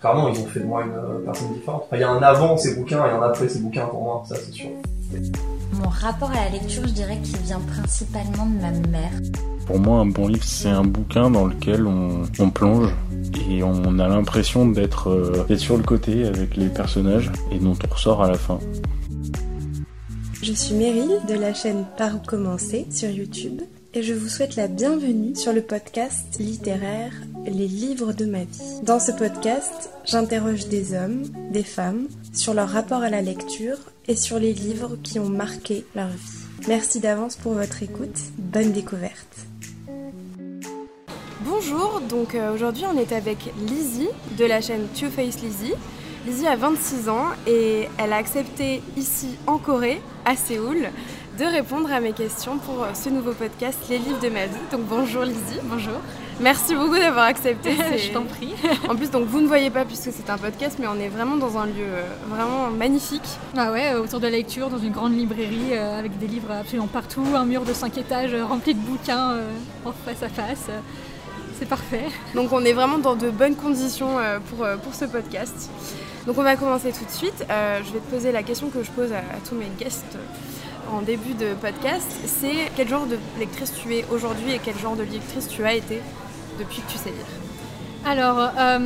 Clairement, ils ont fait de moi une euh, personne différente. Enfin, il y a un avant ces bouquins et un après ces bouquins pour moi, ça c'est sûr. Mon rapport à la lecture, je dirais qu'il vient principalement de ma mère. Pour moi, un bon livre, c'est un bouquin dans lequel on, on plonge et on a l'impression d'être euh, d'être sur le côté avec les personnages et dont on ressort à la fin. Je suis Meryl de la chaîne Par où commencer sur YouTube et je vous souhaite la bienvenue sur le podcast littéraire Les livres de ma vie. Dans ce podcast, j'interroge des hommes, des femmes sur leur rapport à la lecture et sur les livres qui ont marqué leur vie. Merci d'avance pour votre écoute, bonne découverte. Bonjour, donc euh, aujourd'hui on est avec Lizzie de la chaîne Two Face Lizzie. Lizzie a 26 ans et elle a accepté ici en Corée, à Séoul, de répondre à mes questions pour euh, ce nouveau podcast Les livres de ma vie. Donc bonjour Lizzie. Bonjour. Merci beaucoup d'avoir accepté. Je t'en prie. en plus, donc vous ne voyez pas puisque c'est un podcast, mais on est vraiment dans un lieu euh, vraiment magnifique. Ah ouais, euh, autour de la lecture, dans une grande librairie avec des livres absolument partout, un mur de 5 étages rempli de bouquins en face à face. C'est parfait. Donc on est vraiment dans de bonnes conditions pour, pour ce podcast. Donc on va commencer tout de suite. Je vais te poser la question que je pose à, tous mes guests en début de podcast. C'est quel genre de lectrice tu es aujourd'hui et quel genre de lectrice tu as été depuis que tu sais lire alors, euh,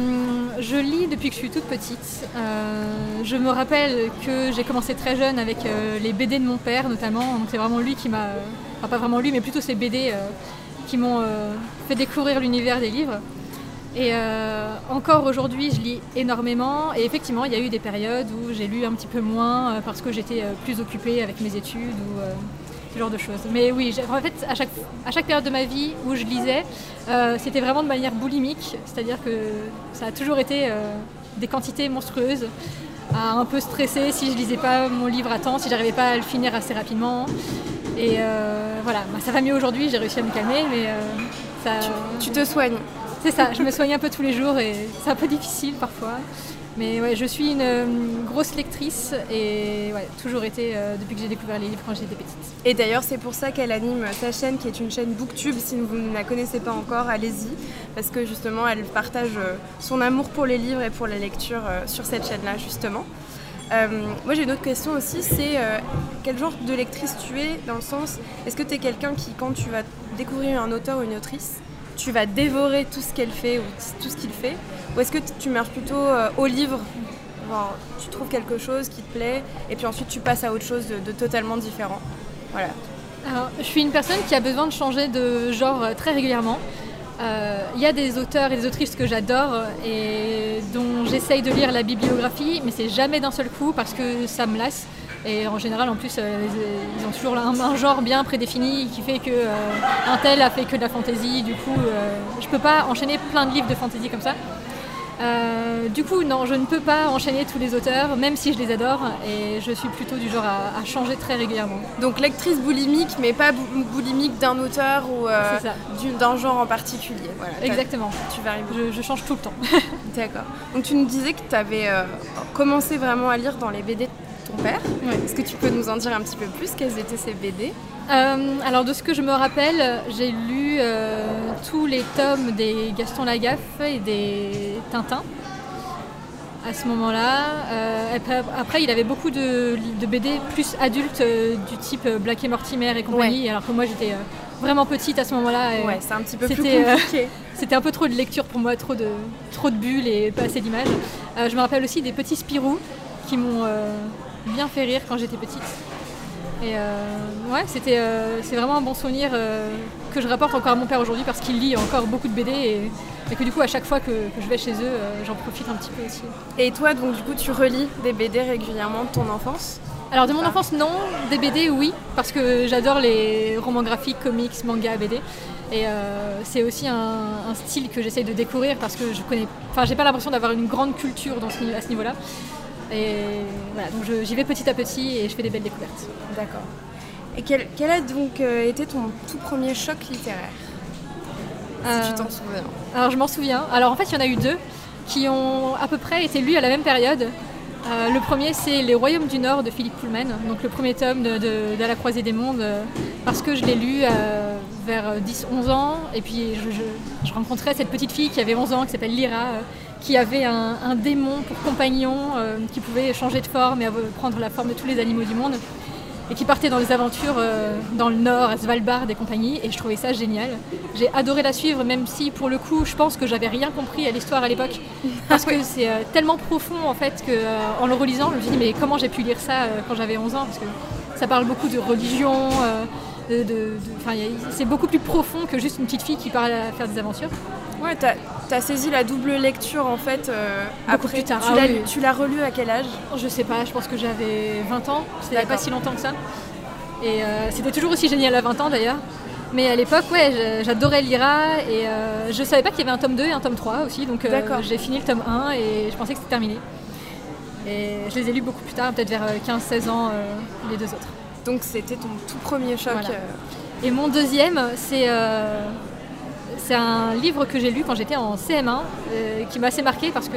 je lis depuis que je suis toute petite. Euh, je me rappelle que j'ai commencé très jeune avec les BD de mon père notamment. c'est vraiment lui qui m'a... Enfin pas vraiment lui, mais plutôt ces BD qui m'ont fait découvrir l'univers des livres. Et euh, encore aujourd'hui, je lis énormément. Et effectivement, il y a eu des périodes où j'ai lu un petit peu moins euh, parce que j'étais euh, plus occupée avec mes études ou ce genre de choses. Mais oui, en fait, à chaque, période de ma vie où je lisais, c'était vraiment de manière boulimique. C'est-à-dire que ça a toujours été des quantités monstrueuses, à un peu stresser si je lisais pas mon livre à temps, si j'arrivais pas à le finir assez rapidement. Et voilà, bah, ça va mieux aujourd'hui, j'ai réussi à me calmer, mais ça. tu te soignes c'est ça, je me soigne un peu tous les jours et c'est un peu difficile parfois. Mais ouais, je suis une, grosse lectrice et ouais, toujours été euh, depuis que j'ai découvert les livres quand j'étais petite. Et d'ailleurs, c'est pour ça qu'elle anime sa chaîne qui est une chaîne Booktube. Si vous ne la connaissez pas encore, allez-y. Parce que justement, elle partage euh, son amour pour les livres et pour la lecture euh, sur cette chaîne-là, justement. moi j'ai une autre question aussi, c'est quel genre de lectrice tu es dans le sens, est-ce que tu es quelqu'un qui quand tu vas découvrir un auteur ou une autrice, tu vas dévorer tout ce qu'elle fait ou tout ce qu'il fait Ou est-ce que tu marches plutôt euh, au livre Tu trouves quelque chose qui te plaît et puis ensuite tu passes à autre chose de, totalement différent Voilà. Je suis une personne qui a besoin de changer de genre euh, très régulièrement. Euh, il y a des auteurs et des autrices que j'adore et dont j'essaye de lire la bibliographie, mais c'est jamais d'un seul coup parce que ça me lasse. Et en général, en plus, euh, ils ont toujours un, genre bien prédéfini qui fait que euh, un tel a fait que de la fantaisie. Du coup, euh, je peux pas enchaîner plein de livres de fantaisie comme ça. du coup, non, je ne peux pas enchaîner tous les auteurs, même si je les adore, et je suis plutôt du genre à, changer très régulièrement. Donc lectrice boulimique, mais pas boulimique d'un auteur ou d'un genre en particulier. Exactement. Tu vas je, je, change tout le temps. D'accord. Donc tu nous disais que tu avais commencé vraiment à lire dans les BD père. Est-ce que tu peux nous en dire un petit peu plus Quels étaient ces BD euh, alors de ce que je me rappelle, j'ai lu euh, tous les tomes des Gaston Lagaffe et des Tintin à ce moment-là. Euh, après, il avait beaucoup de, BD plus adultes du type Black et Mortimer et compagnie, alors que moi j'étais vraiment petite à ce moment-là. Ouais, c'est un petit peu plus compliqué. C'était un peu trop de lecture pour moi, trop de, trop de bulles et pas assez d'images. je me rappelle aussi des petits Spirou qui m'ont bien fait rire quand j'étais petite. Et euh, ouais, c'était, euh, c'est vraiment un bon souvenir euh, que je rapporte encore à mon père aujourd'hui parce qu'il lit encore beaucoup de BD et, que du coup à chaque fois que, je vais chez eux, j'en profite un petit peu aussi. Et toi, donc du coup, tu relis des BD régulièrement de ton enfance? Alors de mon enfance, non. Des BD, oui, parce que j'adore les romans graphiques, comics, mangas, BD. Et c'est aussi un, style que j'essaye de découvrir parce que je connais, enfin, j'ai pas l'impression d'avoir une grande culture dans ce, à ce niveau-là. Et voilà, donc j'y vais petit à petit et je fais des belles découvertes. D'accord. Et quel, a donc euh, été ton tout premier choc littéraire? Si tu t'en souviens. Alors je m'en souviens. Alors en fait, il y en a eu deux qui ont à peu près été lus à la même période. Euh, le premier, c'est Les Royaumes du Nord de Philippe Pullman, donc le premier tome de, de, la croisée des mondes, euh, parce que je l'ai lu vers 10-11 ans. Et puis je, je- je rencontrais cette petite fille qui avait 11 ans, qui s'appelle Lyra, euh, qui avait un, démon pour compagnon, euh, qui pouvait changer de forme et prendre la forme de tous les animaux du monde. Et qui partait dans des aventures euh, dans le nord, à Svalbard et compagnie. Et je trouvais ça génial. J'ai adoré la suivre, même si pour le coup, je pense que j'avais rien compris à l'histoire à l'époque. Parce que c'est euh, tellement profond en fait que en le relisant, je me suis dit mais comment j'ai pu lire ça quand j'avais 11 ans? Parce que ça parle beaucoup de religion, de, de- c'est beaucoup plus profond que juste une petite fille qui parle à faire des aventures. Ouais, t'as as saisi la double lecture en fait euh, après. plus tard, Tu ah l'as oui. tu l'as relu à quel âge? Je sais pas, je pense que j'avais 20 ans, c'était pas si longtemps que ça. Et euh, c'était toujours aussi génial à 20 ans d'ailleurs. Mais à l'époque, ouais, j'adorais Lyra et euh, je savais pas qu'il y avait un tome 2 et un tome 3 aussi, donc euh, j'ai fini le tome 1 et je pensais que c'était terminé. Et je les ai lus beaucoup plus tard, peut-être vers euh, 15-16 ans, euh, les deux autres. Donc c'était ton tout premier choc. Voilà. euh, Et mon deuxième, c'est euh, c'est un livre que j'ai lu quand j'étais en CM1, euh, qui m'a assez marqué parce que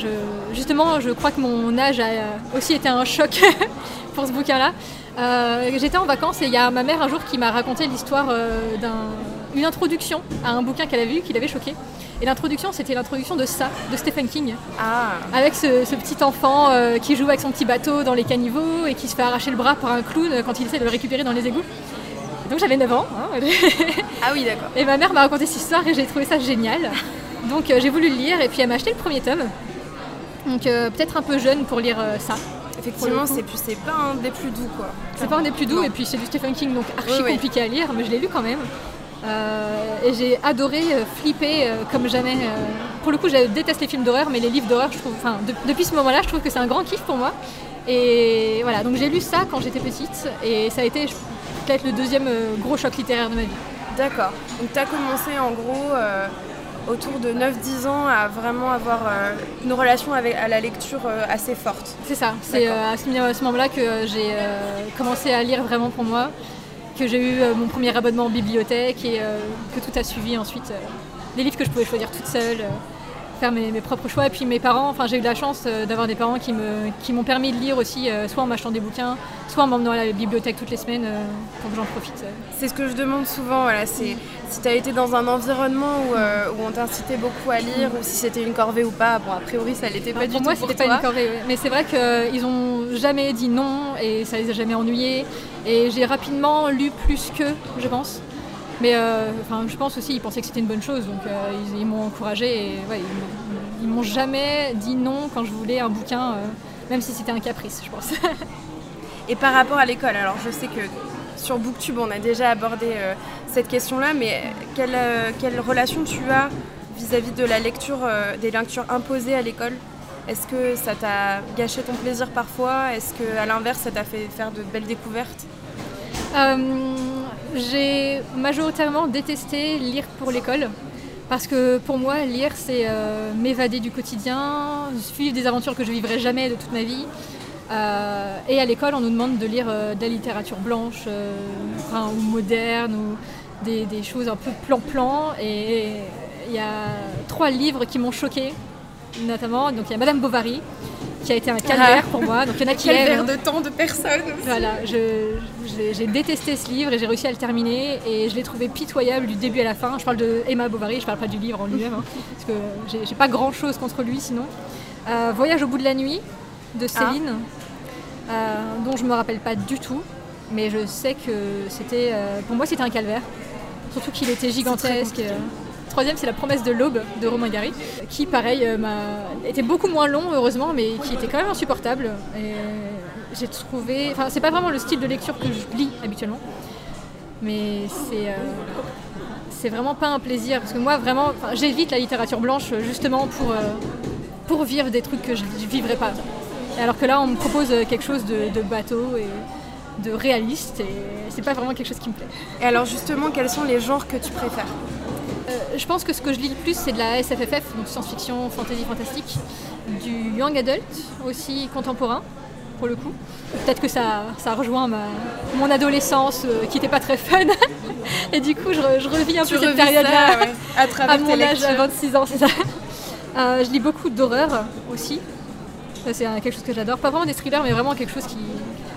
je- justement, je crois que mon âge a aussi été un choc pour ce bouquin-là. Euh, j'étais en vacances et il y a ma mère un jour qui m'a raconté l'histoire euh, d'une introduction à un bouquin qu'elle avait lu qui l'avait choqué. Et l'introduction, c'était l'introduction de ça, de Stephen King Ah, avec ce, ce petit enfant euh, qui joue avec son petit bateau dans les caniveaux et qui se fait arracher le bras par un clown quand il essaie de le récupérer dans les égouts. Donc j'avais 9 ans hein, ah oui, d'accord. et ma mère m'a raconté cette histoire et j'ai trouvé ça génial. Donc euh, j'ai voulu le lire et puis elle m'a acheté le premier tome. Donc euh, peut-être un peu jeune pour lire ça. Effectivement, c'est pas un des plus doux quoi. C'est pas un des plus doux Non. et puis c'est du Stephen King donc archi Oui, oui. compliqué à lire mais je l'ai lu quand même. Euh, et j'ai adoré euh, flipper euh, comme jamais. Pour le coup, je déteste les films d'horreur, mais les livres d'horreur, je trouve, enfin, de- depuis ce moment-là, je trouve que c'est un grand kiff pour moi. Et voilà, donc j'ai lu ça quand j'étais petite, et ça a été peut-être le deuxième gros choc littéraire de ma vie. D'accord. Donc tu as commencé en gros euh, autour de 9-10 ans à vraiment avoir euh, une relation avec, à la lecture euh, assez forte. C'est ça, c'est à ce, moment-là que j'ai commencé à lire vraiment pour moi, que j'ai eu euh, mon premier abonnement en bibliothèque et euh, que tout a suivi ensuite. euh, des livres que je pouvais choisir toute seule, faire mes, mes propres choix. Et puis mes parents, enfin j'ai eu de la chance euh, d'avoir des parents qui me- qui m'ont permis de lire aussi, euh, soit en m'achetant des bouquins, soit en m'emmenant à la bibliothèque toutes les semaines euh, pour que j'en profite. C'est ce que je demande souvent, voilà, c'est si tu as été dans un environnement où, euh, où on t'incitait beaucoup à lire ou si c'était une corvée ou pas. Bon, a priori, ça l'était pas Alors, du pour tout moi, pour c'était toi. pas une corvée, mais c'est vrai qu'ils ont jamais dit non et ça les a jamais ennuyés. Et j'ai rapidement lu plus qu'eux, je pense. Mais euh, je pense aussi qu'ils pensaient que c'était une bonne chose, donc euh, ils, ils m'ont encouragé et ils m'ont- ils jamais dit non quand je voulais un bouquin, euh, même si c'était un caprice, je pense. Et par rapport à l'école, alors je sais que sur Booktube, on a déjà abordé cette question-là, mais quelle, quelle relation tu as vis-à-vis de la lecture, des lectures imposées à l'école? Est-ce que ça t'a gâché ton plaisir parfois? Est-ce que à l'inverse, ça t'a fait faire de belles découvertes? J'ai majoritairement détesté lire pour l'école. Parce que pour moi, lire, c'est euh, m'évader du quotidien, suivre des aventures que je vivrai jamais de toute ma vie. Euh, et à l'école, on nous demande de lire euh, de la littérature blanche, euh, ou moderne, ou des, des choses un peu plan-plan. Et il y a trois livres qui m'ont choqué, notamment. Donc il y a Madame Bovary, qui a été un calvaire pour moi. Donc il y en a qui aiment. verre de temps de personnes Voilà, je- j'ai détesté ce livre et j'ai réussi à le terminer et je l'ai trouvé pitoyable du début à la fin. Je parle de Emma Bovary, je parle pas du livre en lui-même, hein, parce que j'ai- pas grand chose contre lui sinon. Euh, Voyage au bout de la nuit de Céline, euh, dont je me rappelle pas du tout, mais je sais que c'était, euh, pour moi c'était un calvaire. Surtout qu'il était gigantesque. Troisième, c'est La promesse de l'aube de Romain Gary, qui, pareil, euh, était beaucoup moins long, heureusement, mais qui était quand même insupportable. Et j'ai trouvé. Enfin, c'est pas vraiment le style de lecture que je lis habituellement, mais c'est. euh, c'est vraiment pas un plaisir, parce que moi, vraiment, j'évite la littérature blanche justement pour, euh, pour vivre des trucs que je vivrais pas. Alors que là, on me propose quelque chose de, de bateau et de réaliste, et c'est pas vraiment quelque chose qui me plaît. Et alors justement, quels sont les genres que tu préfères? Je pense que ce que je lis le plus, c'est de la SFFF, donc science-fiction, fantasy, fantastique, du young adult, aussi contemporain, pour le coup. Peut-être que ça, ça rejoint ma, mon adolescence, euh, qui n'était pas très fun. Et du coup, je, je revis un Tu peu cette période-là ouais, à travers à tes mon âge, à 26 ans, c'est ça. Euh, je lis beaucoup d'horreur aussi. C'est quelque chose que j'adore. Pas vraiment des thrillers, mais vraiment quelque chose qui,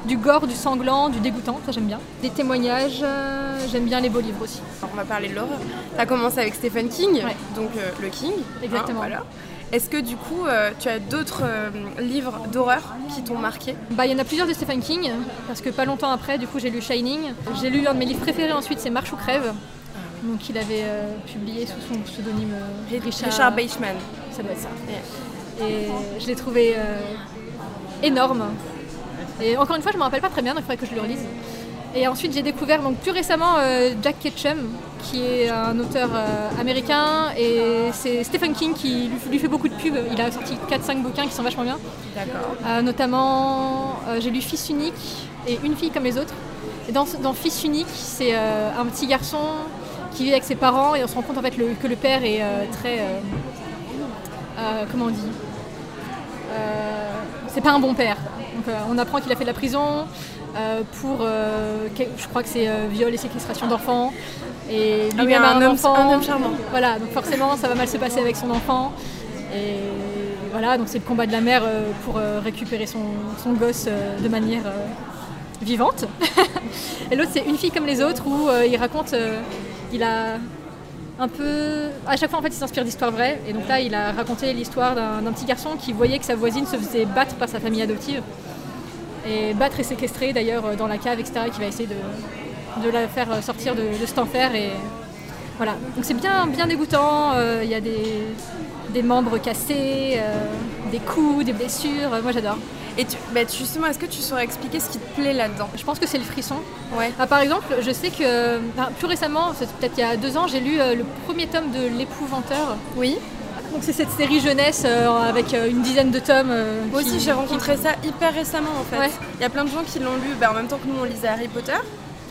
du gore, du sanglant, du dégoûtant, ça j'aime bien. Des témoignages, euh, j'aime bien les beaux livres aussi. Alors, on va parler de l'horreur. Tu as commencé avec Stephen King, Ouais. donc euh, le King. hein, Exactement. voilà. Est-ce que du coup, euh, tu as d'autres euh, livres d'horreur qui t'ont marqué? Bah, il y en a plusieurs de Stephen King, parce que pas longtemps après, du coup, j'ai lu Shining. J'ai lu un de mes livres préférés ensuite, c'est Marche ou crève. Donc, il avait euh, publié sous son pseudonyme Richard. Richard Beichman. Ça doit être ça. Et je l'ai trouvé énorme. Et encore une fois, je me rappelle pas très bien, donc il faudrait que je le relise. Et ensuite, j'ai découvert donc plus récemment euh, Jack Ketchum, qui est un auteur euh, américain, et c'est Stephen King qui lui, lui fait beaucoup de pubs. Il a sorti 4-5 bouquins qui sont vachement bien. D'accord. Euh, notamment, j'ai lu Fils unique et Une fille comme les autres. Et dans, dans Fils unique, c'est un petit garçon qui vit avec ses parents et on se rend compte en fait le- que le père est très. comment on dit? C'est pas un bon père. Donc, euh, on apprend qu'il a fait de la prison euh, pour, euh, je crois que c'est viol et séquestration d'enfants. Et Ah oui, lui-même a un un, homme- enfant. un homme charmant. Voilà, donc forcément ça va mal se passer avec son enfant. Et voilà, donc c'est le combat de la mère pour récupérer son, son gosse de manière vivante. et l'autre c'est une fille comme les autres où il raconte, il a un peu, à chaque fois en fait il s'inspire d'histoires vraies. Et donc là il a raconté l'histoire d'un petit garçon qui voyait que sa voisine se faisait battre par sa famille adoptive. Et battre et séquestrer d'ailleurs euh, dans la cave, etc. qui va essayer de, de la faire euh, sortir de, de cet enfer. Et voilà, donc c'est bien, bien dégoûtant. euh, Il y a des, des membres cassés, euh, des coups, des blessures. moi j'adore. Et tu, bah, justement, est-ce que tu saurais expliquer ce qui te plaît là-dedans? Je pense que c'est le frisson. Ouais. Ah, par exemple, je sais que plus récemment, peut-être il y a deux ans, j'ai lu euh, le premier tome de L'épouvanteur. Oui. Donc c'est cette série jeunesse euh, avec euh, une dizaine de tomes. euh, Moi qui- aussi, j'ai rencontré ça hyper récemment en fait. Ouais. Il y a plein de gens qui l'ont lu bah, en même temps que nous on lisait Harry Potter.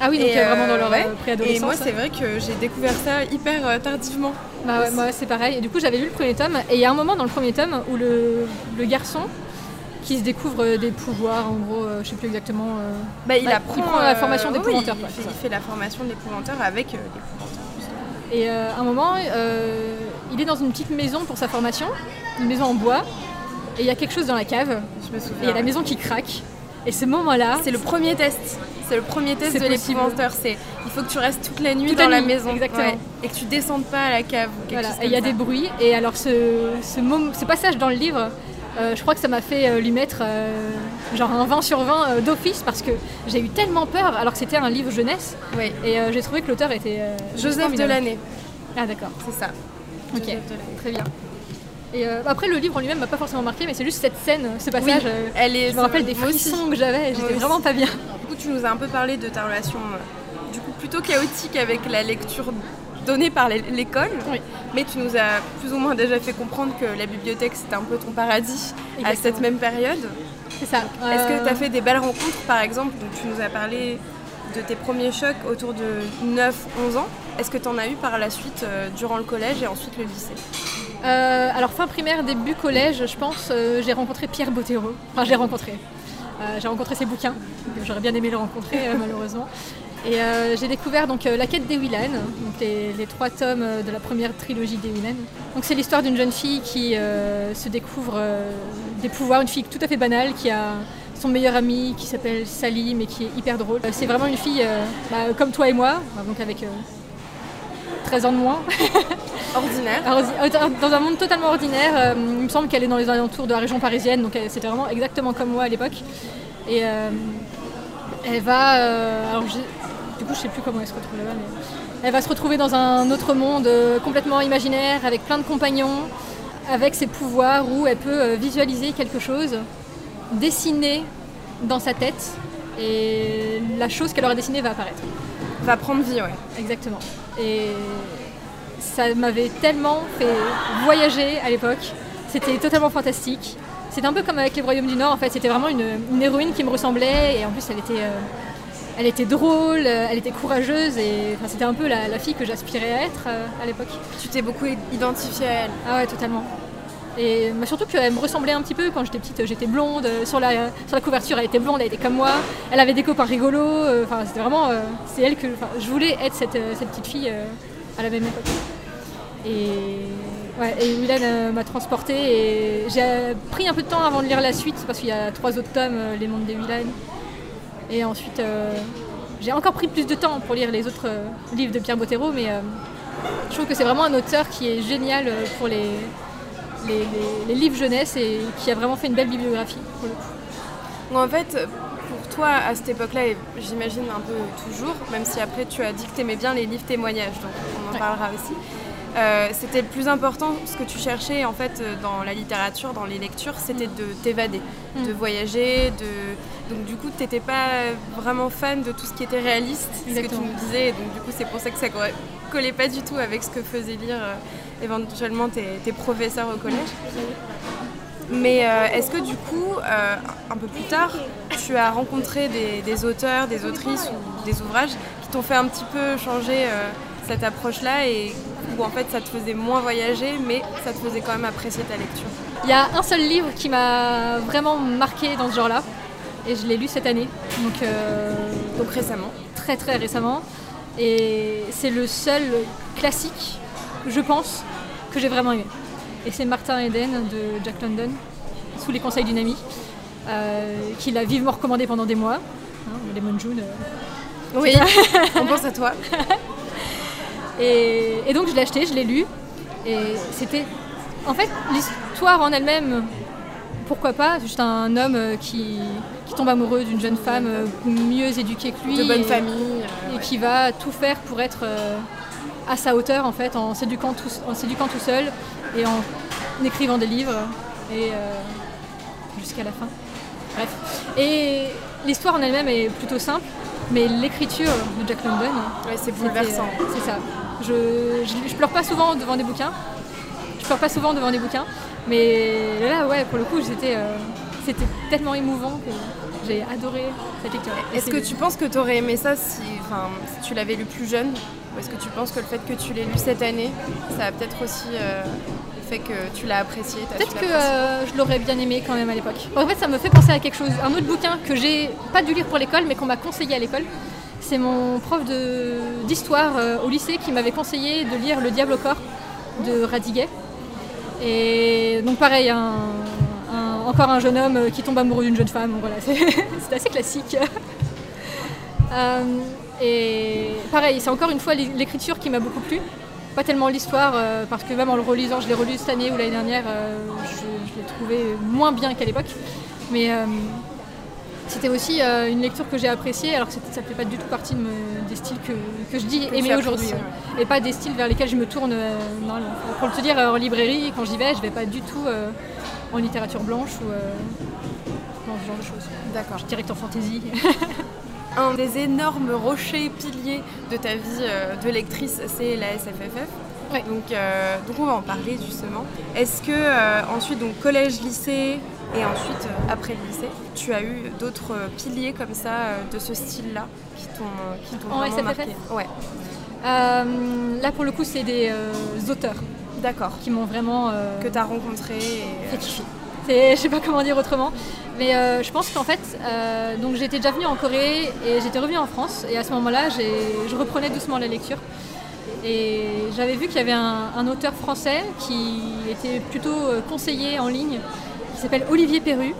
Ah oui, donc Et, vraiment dans leur ouais. euh, Et préadolescence. moi, c'est vrai que j'ai découvert ça hyper tardivement. Bah ouais, moi c'est pareil. Et du coup j'avais lu le premier tome et il y a un moment dans le premier tome où le, le garçon qui se découvre des pouvoirs, en gros, je sais plus exactement. Bah, il Bah, apprend il prend la formation oui, d'épouvanteur, il, quoi, fait, c'est il fait la formation d'épouvanteur avec l'épouvanteur. Et à un moment, il est dans une petite maison pour sa formation, une maison en bois, et il y a quelque chose dans la cave, Je me et il y a la maison qui craque. Et ce moment-là, C'est le premier test. C'est le premier test de l'épouvanteur. C'est il faut que tu restes toute la nuit Toute dans la nuit, maison. exactement. Et que tu descendes pas à la cave ou quelque voilà, chose et il y a des bruits. Et alors ce, ce, mom- ce passage dans le livre, euh, je crois que ça m'a fait euh, lui mettre euh, genre un 20 sur 20 euh, d'office parce que j'ai eu tellement peur alors que c'était un livre jeunesse. Oui. Et j'ai trouvé que l'auteur était Joseph formidable. Delaney, Ah d'accord, c'est ça. Ok, très bien. Et euh, après le livre en lui-même m'a pas forcément marqué, mais c'est juste cette scène, ce passage. euh, Elle est. je me rappelle des frissons que j'avais, j'étais vraiment pas bien. Du coup, tu nous as un peu parlé de ta relation, euh, du coup, plutôt chaotique avec la lecture donnée par l'é- l'école. Oui. Mais tu nous as plus ou moins déjà fait comprendre que la bibliothèque c'était un peu ton paradis à cette même période. C'est ça. Est-ce que tu as fait des belles rencontres par exemple? Donc Tu nous as parlé de tes premiers chocs autour de 9-11 ans. Est-ce que tu en as eu par la suite euh, durant le collège et ensuite le lycée Euh, alors fin primaire, début collège, je pense, euh, j'ai rencontré Pierre Bottero. Enfin, je l'ai rencontré. J'ai rencontré ses bouquins. J'aurais bien aimé le rencontrer, malheureusement. Et j'ai découvert donc La quête des Willan, donc les, trois tomes de la première trilogie des Willan. Donc c'est l'histoire d'une jeune fille qui se découvre des pouvoirs, une fille tout à fait banale qui a son meilleur ami qui s'appelle Salim et qui est hyper drôle. C'est vraiment une fille bah, comme toi et moi, donc avec 13 ans de moins. Ordinaire. Alors, euh, dans un monde totalement ordinaire, euh, il me semble qu'elle est dans les alentours de la région parisienne, donc c'était vraiment exactement comme moi à l'époque. Et euh, elle va. euh, alors, du coup, je sais plus comment elle se retrouve là-bas, mais elle va se retrouver dans un autre monde euh, complètement imaginaire, avec plein de compagnons, avec ses pouvoirs où elle peut euh, visualiser quelque chose, dessiner dans sa tête, et la chose qu'elle aura dessinée va apparaître. Va prendre vie, ouais. Exactement. Et ça m'avait tellement fait voyager à l'époque. C'était totalement fantastique. C'était un peu comme avec les Royaumes du Nord, en fait. C'était vraiment une, une héroïne qui me ressemblait. Et en plus, elle était, euh, elle était drôle, euh, elle était courageuse. Et enfin, c'était un peu la, la fille que j'aspirais à être euh, à l'époque. Tu t'es beaucoup identifiée à elle. Ah ouais, totalement. Et surtout qu'elle me ressemblait un petit peu quand j'étais petite, j'étais blonde, euh, sur la, sur la couverture elle était blonde, elle était comme moi, elle avait des copains rigolos, euh, enfin c'était vraiment, euh, c'est elle que, je voulais être cette, cette petite fille à la même époque. Et, ouais, et m'a transportée et j'ai pris un peu de temps avant de lire la suite parce qu'il y a trois autres tomes, Les Mondes des Willan. Et ensuite, j'ai encore pris plus de temps pour lire les autres livres de Pierre Bottero, mais je trouve que c'est vraiment un auteur qui est génial pour les, les, les- les livres jeunesse et qui a vraiment fait une belle bibliographie. pour le coup. Donc, en fait, pour toi, à cette époque-là, et j'imagine un peu toujours, même si après tu as dit que tu aimais bien les livres témoignages, donc on en Ouais. parlera aussi, euh, c'était le plus important, ce que tu cherchais en fait euh, dans la littérature, dans les lectures, c'était de t'évader, Mm. de voyager, de... donc du coup tu n'étais pas vraiment fan de tout ce qui était réaliste, ce que tu Exactement. nous disais, donc du coup c'est pour ça que ça co- collait pas du tout avec ce que faisaient lire euh, éventuellement tes, tes professeurs au collège. Mais euh, est-ce que du coup, euh, un peu plus tard, tu as rencontré des, des auteurs, des autrices ou des ouvrages qui t'ont fait un petit peu changer euh, cette approche-là et où en fait ça te faisait moins voyager, mais ça te faisait quand même apprécier ta lecture? Il y a un seul livre qui m'a vraiment marqué dans ce genre-là, et je l'ai lu cette année, donc Donc récemment. très très récemment. Et c'est le seul classique, je pense, que j'ai vraiment aimé. Et c'est Martin Eden de Jack London, sous les conseils d'une amie, euh, qui l'a vivement recommandé pendant des mois. Hein, Lemon June. euh. Oui, on pense à toi. Et, et donc je l'ai acheté, je l'ai lu. Et c'était. En fait, l'histoire en elle-même, pourquoi pas C'est juste un homme euh, qui, qui tombe amoureux d'une jeune femme mieux éduquée que lui. De bonne et- famille. euh, et ouais. qui va tout faire pour être à sa hauteur en fait, en s'éduquant tout, en s'éduquant tout seul et en écrivant des livres et euh, jusqu'à la fin. Bref. Et l'histoire en elle-même est plutôt simple, mais l'écriture de Jack London, Ouais, c'est bouleversant. euh, c'est ça. Je, je, je pleure pas souvent devant des bouquins. Je pleure pas souvent devant des bouquins, mais là ouais pour le coup c'était euh, c'était tellement émouvant que j'ai adoré cette lecture. Est-ce que tu penses que tu aurais aimé ça si, si tu l'avais lu plus jeune? Ou est-ce que tu penses que le fait que tu l'aies lu cette année, ça a peut-être aussi euh, fait que tu l'as apprécié Peut-être que euh, je l'aurais bien aimé quand même à l'époque. En fait, ça me fait penser à quelque chose, un autre bouquin que j'ai pas dû lire pour l'école, mais qu'on m'a conseillé à l'école. C'est mon prof d'histoire euh, au lycée qui m'avait conseillé de lire Le Diable au corps de Radiguet. Et donc pareil, un- un- encore un jeune homme qui tombe amoureux d'une jeune femme. Voilà, c'est c'est assez classique. Euh, et pareil, c'est encore une fois l'é- l'écriture qui m'a beaucoup plu. Pas tellement l'histoire, euh, parce que même en le relisant, je l'ai relu cette année ou l'année dernière, euh, je, je l'ai trouvé moins bien qu'à l'époque. Mais euh, c'était aussi une lecture que j'ai appréciée, alors que ça ne fait pas du tout partie de me- des styles que, que je dis Que aimer aujourd'hui. ouais. Et pas des styles vers lesquels je me tourne normalement. Pour te dire, en librairie, quand j'y vais, je vais pas du tout en littérature blanche ou dans ce genre de choses. D'accord. Je direct en fantaisie. Un des énormes rochers piliers de ta vie euh, de lectrice, c'est la SFFF. Ouais. Donc, euh, donc on va en parler justement. Est-ce que euh, ensuite, donc collège, lycée et ensuite euh, après le lycée, tu as eu d'autres piliers comme ça de ce style-là qui t'ont qui t'ont En vraiment SFFF? marqué? Ouais. Là, pour le coup, c'est des auteurs D'accord. qui m'ont vraiment Que tu as rencontré. et, fait kiffer. Je sais pas comment dire autrement, mais euh, je pense qu'en fait, euh, j'étais déjà venue en Corée et j'étais revenue en France et à ce moment-là, je reprenais doucement la lecture et j'avais vu qu'il y avait un, auteur français qui était plutôt euh, conseillé en ligne, qui s'appelle Olivier Perru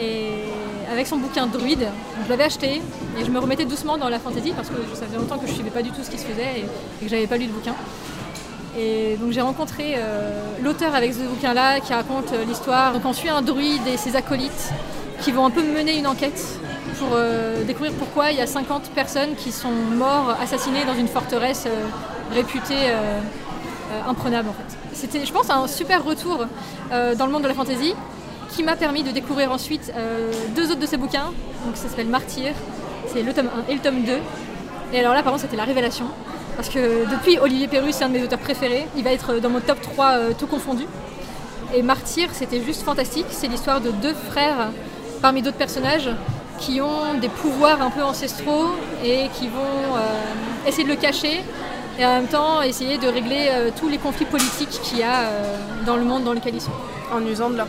et avec son bouquin Druide, je l'avais acheté et je me remettais doucement dans la fantasy parce que ça faisait longtemps que je suivais pas du tout ce qui se faisait et, et que j'avais pas lu de bouquin. Et donc j'ai rencontré euh, l'auteur avec ce bouquin-là qui raconte euh, l'histoire. Donc on suit un druide et ses acolytes qui vont un peu mener une enquête pour euh, découvrir pourquoi il y a 50 personnes qui sont mortes, assassinées dans une forteresse réputée imprenable. C'était, je pense, un super retour dans le monde de la fantasy qui m'a permis de découvrir ensuite deux autres de ses bouquins. Donc ça s'appelle Martyr, c'est le tome 1 et le tome 2. Et alors là, par contre, c'était la révélation. Parce que depuis, Olivier Perru, c'est un de mes auteurs préférés. Il va être dans mon top 3 euh, tout confondu. Et Martyr, c'était juste fantastique. C'est l'histoire de deux frères, parmi d'autres personnages, qui ont des pouvoirs un peu ancestraux et qui vont euh, essayer de le cacher et en même temps essayer de régler euh, tous les conflits politiques qu'il y a dans le monde dans lequel ils sont. En usant de leur.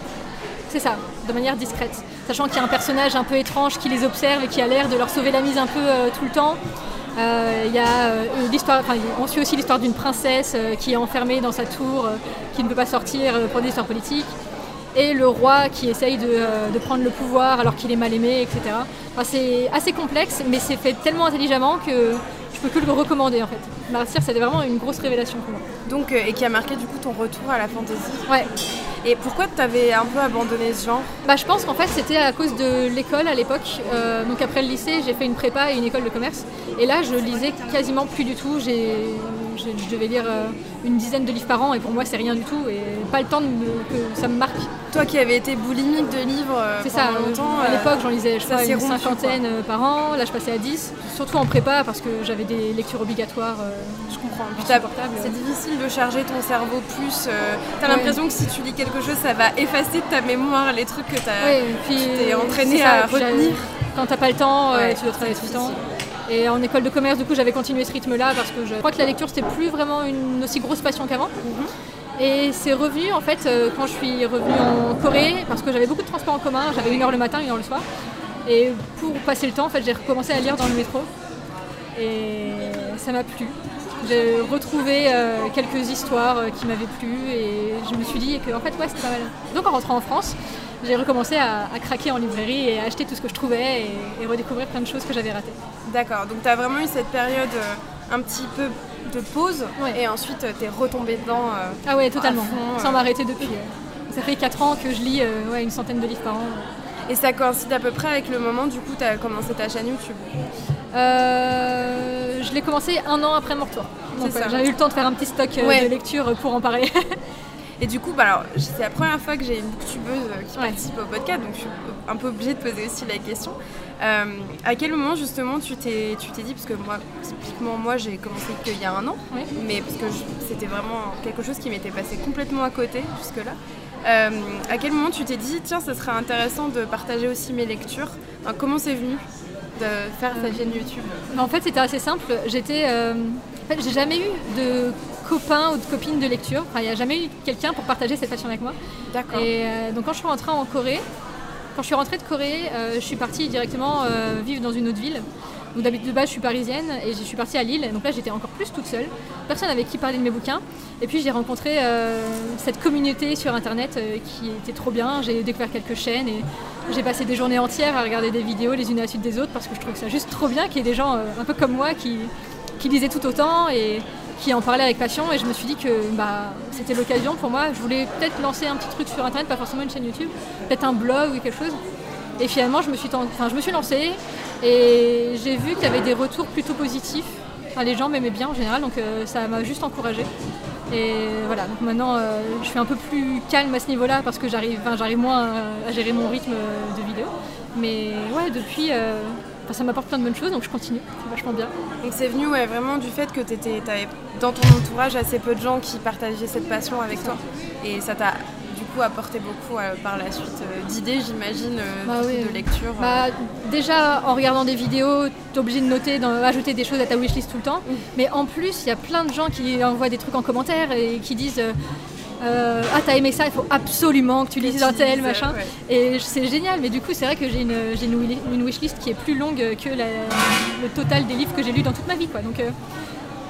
C'est ça, de manière discrète. Sachant qu'il y a un personnage un peu étrange qui les observe et qui a l'air de leur sauver la mise un peu euh, tout le temps. Euh, Il y a euh, l'histoire, enfin, on suit aussi l'histoire d'une princesse euh, qui est enfermée dans sa tour, qui ne peut pas sortir pour des histoires politiques. et le roi qui essaye de, euh, de prendre le pouvoir alors qu'il est mal aimé, etc. Enfin, c'est assez complexe, mais c'est fait tellement intelligemment que je peux que le recommander en fait. Martyr, c'était vraiment une grosse révélation pour moi. Donc, euh, et qui a marqué du coup ton retour à la fantasy? Ouais. Et pourquoi tu avais un peu abandonné ce genre Bah, je pense qu'en fait c'était à cause de l'école à l'époque. Euh, donc après le lycée, j'ai fait une prépa et une école de commerce. Et là, je lisais quasiment plus du tout. Je devais lire euh, une dizaine de livres par an et pour moi c'est rien du tout et pas le temps de me- que ça me marque. Toi qui avais été boulimique de livres euh, C'est ça, pendant longtemps, à euh, l'époque j'en lisais je crois une rompu, cinquantaine euh, par an, là je passais à 10, surtout en prépa parce que j'avais des lectures obligatoires. euh, je comprends. C'est difficile de charger ton cerveau plus. euh, t'as Ouais. l'impression que si tu lis quelque chose, ça va effacer de ta mémoire les trucs que t'as. Ouais, et puis t'es entraîné à retenir. Quand t'as pas le temps, euh, Ouais, tu dois travailler tout le temps. Et en école de commerce, du coup, j'avais continué ce rythme-là parce que je crois que la lecture, c'était plus vraiment une aussi grosse passion qu'avant. Mhm. Et c'est revenu, en fait, euh, quand je suis revenue en Corée, parce que j'avais beaucoup de transports en commun, j'avais une heure le matin, une heure le soir. Et pour passer le temps, en fait, j'ai recommencé à lire dans le métro. Et ça m'a plu. J'ai retrouvé euh, quelques histoires euh, qui m'avaient plu et je me suis dit que en fait ouais c'était pas mal. Donc en rentrant en France, j'ai recommencé à, à craquer en librairie et à acheter tout ce que je trouvais et, et redécouvrir plein de choses que j'avais ratées. D'accord, donc t'as vraiment eu cette période euh, un petit peu de pause Ouais. et ensuite euh, t'es retombé dedans. euh, Ah ouais totalement, fond, sans m'arrêter depuis. Ça fait 4 ans que je lis ouais, une centaine de livres par an. Et ça coïncide à peu près avec le moment du coup t'as commencé ta chaîne YouTube? Euh, je l'ai commencé un an après mon retour. Donc ouais, j'ai eu le temps de faire un petit stock Ouais. de lecture pour en parler. Et du coup, bah alors, c'est la première fois que j'ai une booktubeuse euh, qui Ouais. participe au podcast, donc je suis un peu obligée de poser aussi la question. Euh, à quel moment justement tu t'es, tu t'es dit, parce que moi, typiquement moi j'ai commencé qu'il y a un an, mais parce que je- c'était vraiment quelque chose qui m'était passé complètement à côté jusque-là. Euh, à quel moment tu t'es dit, tiens, ce serait intéressant de partager aussi mes lectures? Enfin, Comment c'est venu de faire ta chaîne YouTube? En fait, c'était assez simple. J'étais, euh, en fait, j'ai jamais eu de copain ou de copine de lecture. Enfin, il n'y a jamais eu quelqu'un pour partager cette passion avec moi. D'accord. Et euh, donc, quand je suis rentrée en Corée, quand je suis rentrée de Corée, euh, je suis partie directement euh, vivre dans une autre ville. Donc, d'habitude, de base, je suis parisienne et je suis partie à Lille. Donc là, j'étais encore plus toute seule. Personne avec qui parler de mes bouquins. Et puis, j'ai rencontré cette communauté sur Internet qui était trop bien. J'ai découvert quelques chaînes et j'ai passé des journées entières à regarder des vidéos les unes à la suite des autres parce que je trouve ça juste trop bien qu'il y ait des gens un peu comme moi qui, qui lisaient tout autant et qui en parlaient avec passion. Et je me suis dit que bah, c'était l'occasion pour moi. Je voulais peut-être lancer un petit truc sur Internet, pas forcément une chaîne YouTube, peut-être un blog ou quelque chose. Et finalement, je me suis, enfin, je me suis lancée et j'ai vu qu'il y avait des retours plutôt positifs. Enfin, les gens m'aimaient bien en général, donc euh, ça m'a juste encouragée. Et voilà, donc maintenant euh, je suis un peu plus calme à ce niveau-là parce que j'arrive moins à, gérer mon rythme de vidéo. Mais ouais, depuis, euh, enfin, ça m'apporte plein de bonnes choses, donc je continue, c'est vachement bien. Donc c'est venu ouais, vraiment du fait que tu avais dans ton entourage assez peu de gens qui partageaient cette passion avec toi. Et ça t'a du coup apporté beaucoup euh, par la suite euh, d'idées, j'imagine, euh, Bah oui. de lecture. Bah, déjà, en regardant des vidéos, t'es obligé de noter, d'en- ajouter des choses à ta wishlist tout le temps. Mais en plus, il y a plein de gens qui envoient des trucs en commentaire et qui disent euh, Ah, t'as aimé ça, il faut absolument que tu lises un tel, machin. ouais. Et c'est génial, mais du coup, c'est vrai que j'ai une, wishlist qui est plus longue que la- le total des livres que j'ai lus dans toute ma vie. Quoi. Donc, euh,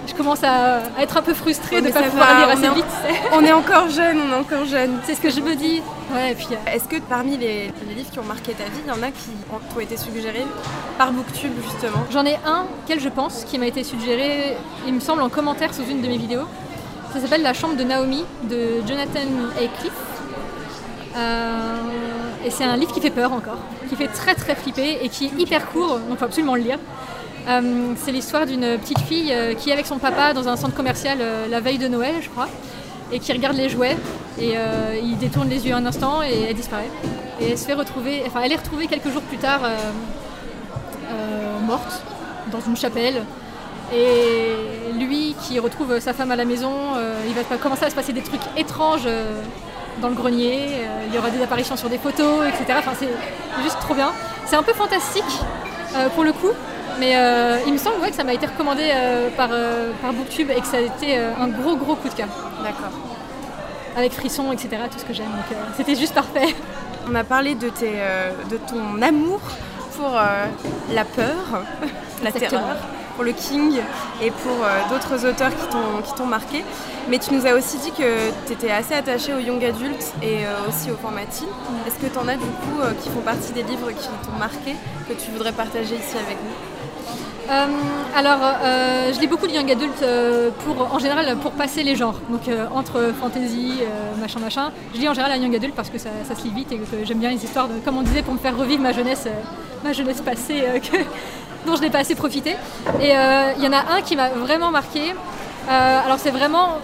je commence à, à être un peu frustrée Ouais, de ne pas pouvoir va, lire assez en- vite. On est encore jeune, on est encore jeune. C'est ce que je me dis. Ouais, et puis, euh, Est-ce que parmi les, les livres qui ont marqué ta vie, il y en a qui ont été suggérés par Booktube justement? J'en ai un, quel je pense, qui m'a été suggéré, il me semble, en commentaire sous une de mes vidéos. Ça s'appelle La chambre de Naomi de Jonathan Aycliffe. Euh, et c'est un livre qui fait peur encore, qui fait très très flipper et qui est hyper court, donc il faut absolument le lire. Euh, c'est l'histoire d'une petite fille euh, qui est avec son papa dans un centre commercial euh, la veille de Noël, je crois, et qui regarde les jouets. Et il détourne les yeux un instant et elle disparaît. Et elle se fait retrouver, enfin elle est retrouvée quelques jours plus tard morte dans une chapelle. Et lui qui retrouve sa femme à la maison, euh, il va commencer à se passer des trucs étranges euh, dans le grenier. euh, il y aura des apparitions sur des photos, etc. Enfin, c'est juste trop bien. C'est un peu fantastique pour le coup, mais euh, il me semble ouais, que ça m'a été recommandé euh, par, euh, par Booktube et que ça a été un gros gros coup de cœur. D'accord. Avec frisson, etc. Tout ce que j'aime. Donc c'était juste parfait. On a parlé de, tes, de ton amour pour la peur, la Exactement. terreur, pour le King et pour euh, d'autres auteurs qui t'ont- marqué. Mais tu nous as aussi dit que tu étais assez attaché aux young adultes et euh, aussi au format teen. Est-ce que tu en as du coup euh, qui font partie des livres qui t'ont marqué, que tu voudrais partager ici avec nous? Alors, je lis beaucoup de young adult pour, en général pour passer les genres. Donc entre fantasy, machin, machin. Je lis en général un young adult parce que ça, ça se lit vite et que j'aime bien les histoires, de, comme on disait, pour me faire revivre ma jeunesse, ma jeunesse passée euh, que- dont je n'ai pas assez profité. Et euh, il y en a un qui m'a vraiment marqué. Euh, alors c'est vraiment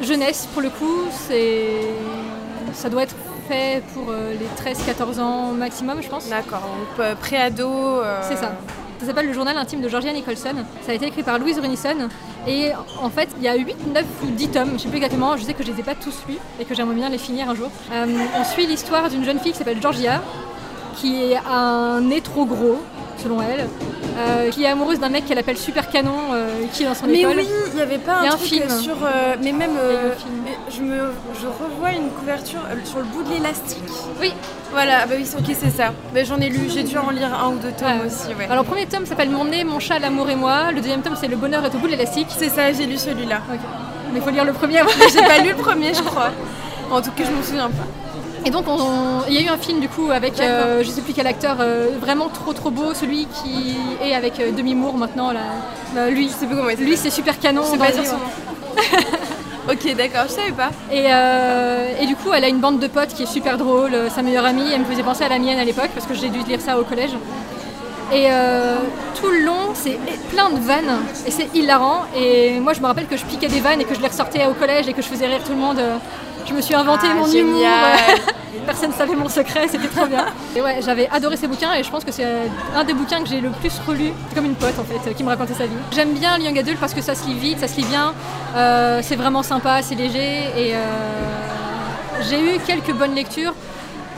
jeunesse pour le coup. C'est, ça doit être fait pour les 13-14 ans maximum, je pense. D'accord, donc pré-ado. C'est ça. Ça s'appelle Le journal intime de Georgia Nicholson. Ça a été écrit par Louise Runison. Et en fait, il y a 8, 9 ou 10 tomes, je sais plus exactement. Je sais que je les ai pas tous lus et que j'aimerais bien les finir un jour. Euh, on suit l'histoire d'une jeune fille qui s'appelle Georgia, qui a un nez trop gros, selon elle, euh, qui est amoureuse d'un mec qu'elle appelle Super Canon, euh, qui est dans son Mais école. oui, il n'y avait pas un truc film. euh, sur. euh, mais même. Film. mais je, me, je revois une couverture sur le bout de l'élastique. Oui. Voilà, ah bah oui, ok, c'est ça. Bah, J'en ai lu, j'ai dû en lire un ou deux tomes Ouais. aussi, ouais. Alors, le premier tome s'appelle Mon nez, mon chat, l'amour et moi. Le deuxième tome, c'est Le bonheur est au bout de l'élastique. c'est ça, j'ai lu celui-là. Mais il faut lire le premier avant. J'ai pas lu le premier, je crois. En tout cas, je m'en souviens pas. Et donc on- on- il y a eu un film du coup avec euh, je sais plus quel acteur euh, vraiment trop trop beau, celui qui est avec euh, Demi Moore maintenant là. Bah, lui, Je sais plus comment il lui c'est super canon. Je sais pas le dire livre. son nom. ok, d'accord, je savais pas. Et, euh, et du coup elle a une bande de potes qui est super drôle. Sa meilleure amie, elle me faisait penser à la mienne à l'époque parce que j'ai dû lire ça au collège. Et euh, tout le long, c'est plein de vannes et c'est hilarant. Et moi, je me rappelle que je piquais des vannes et que je les ressortais au collège et que je faisais rire tout le monde. Je me suis inventé Ah, mon génial. humour. Personne ne savait mon secret, c'était trop bien. Et ouais, j'avais adoré ces bouquins et je pense que c'est un des bouquins que j'ai le plus relu. C'est comme une pote en fait qui me racontait sa vie. J'aime bien le young adult parce que ça se lit vite, ça se lit bien. Euh, c'est vraiment sympa, c'est léger et euh, j'ai eu quelques bonnes lectures,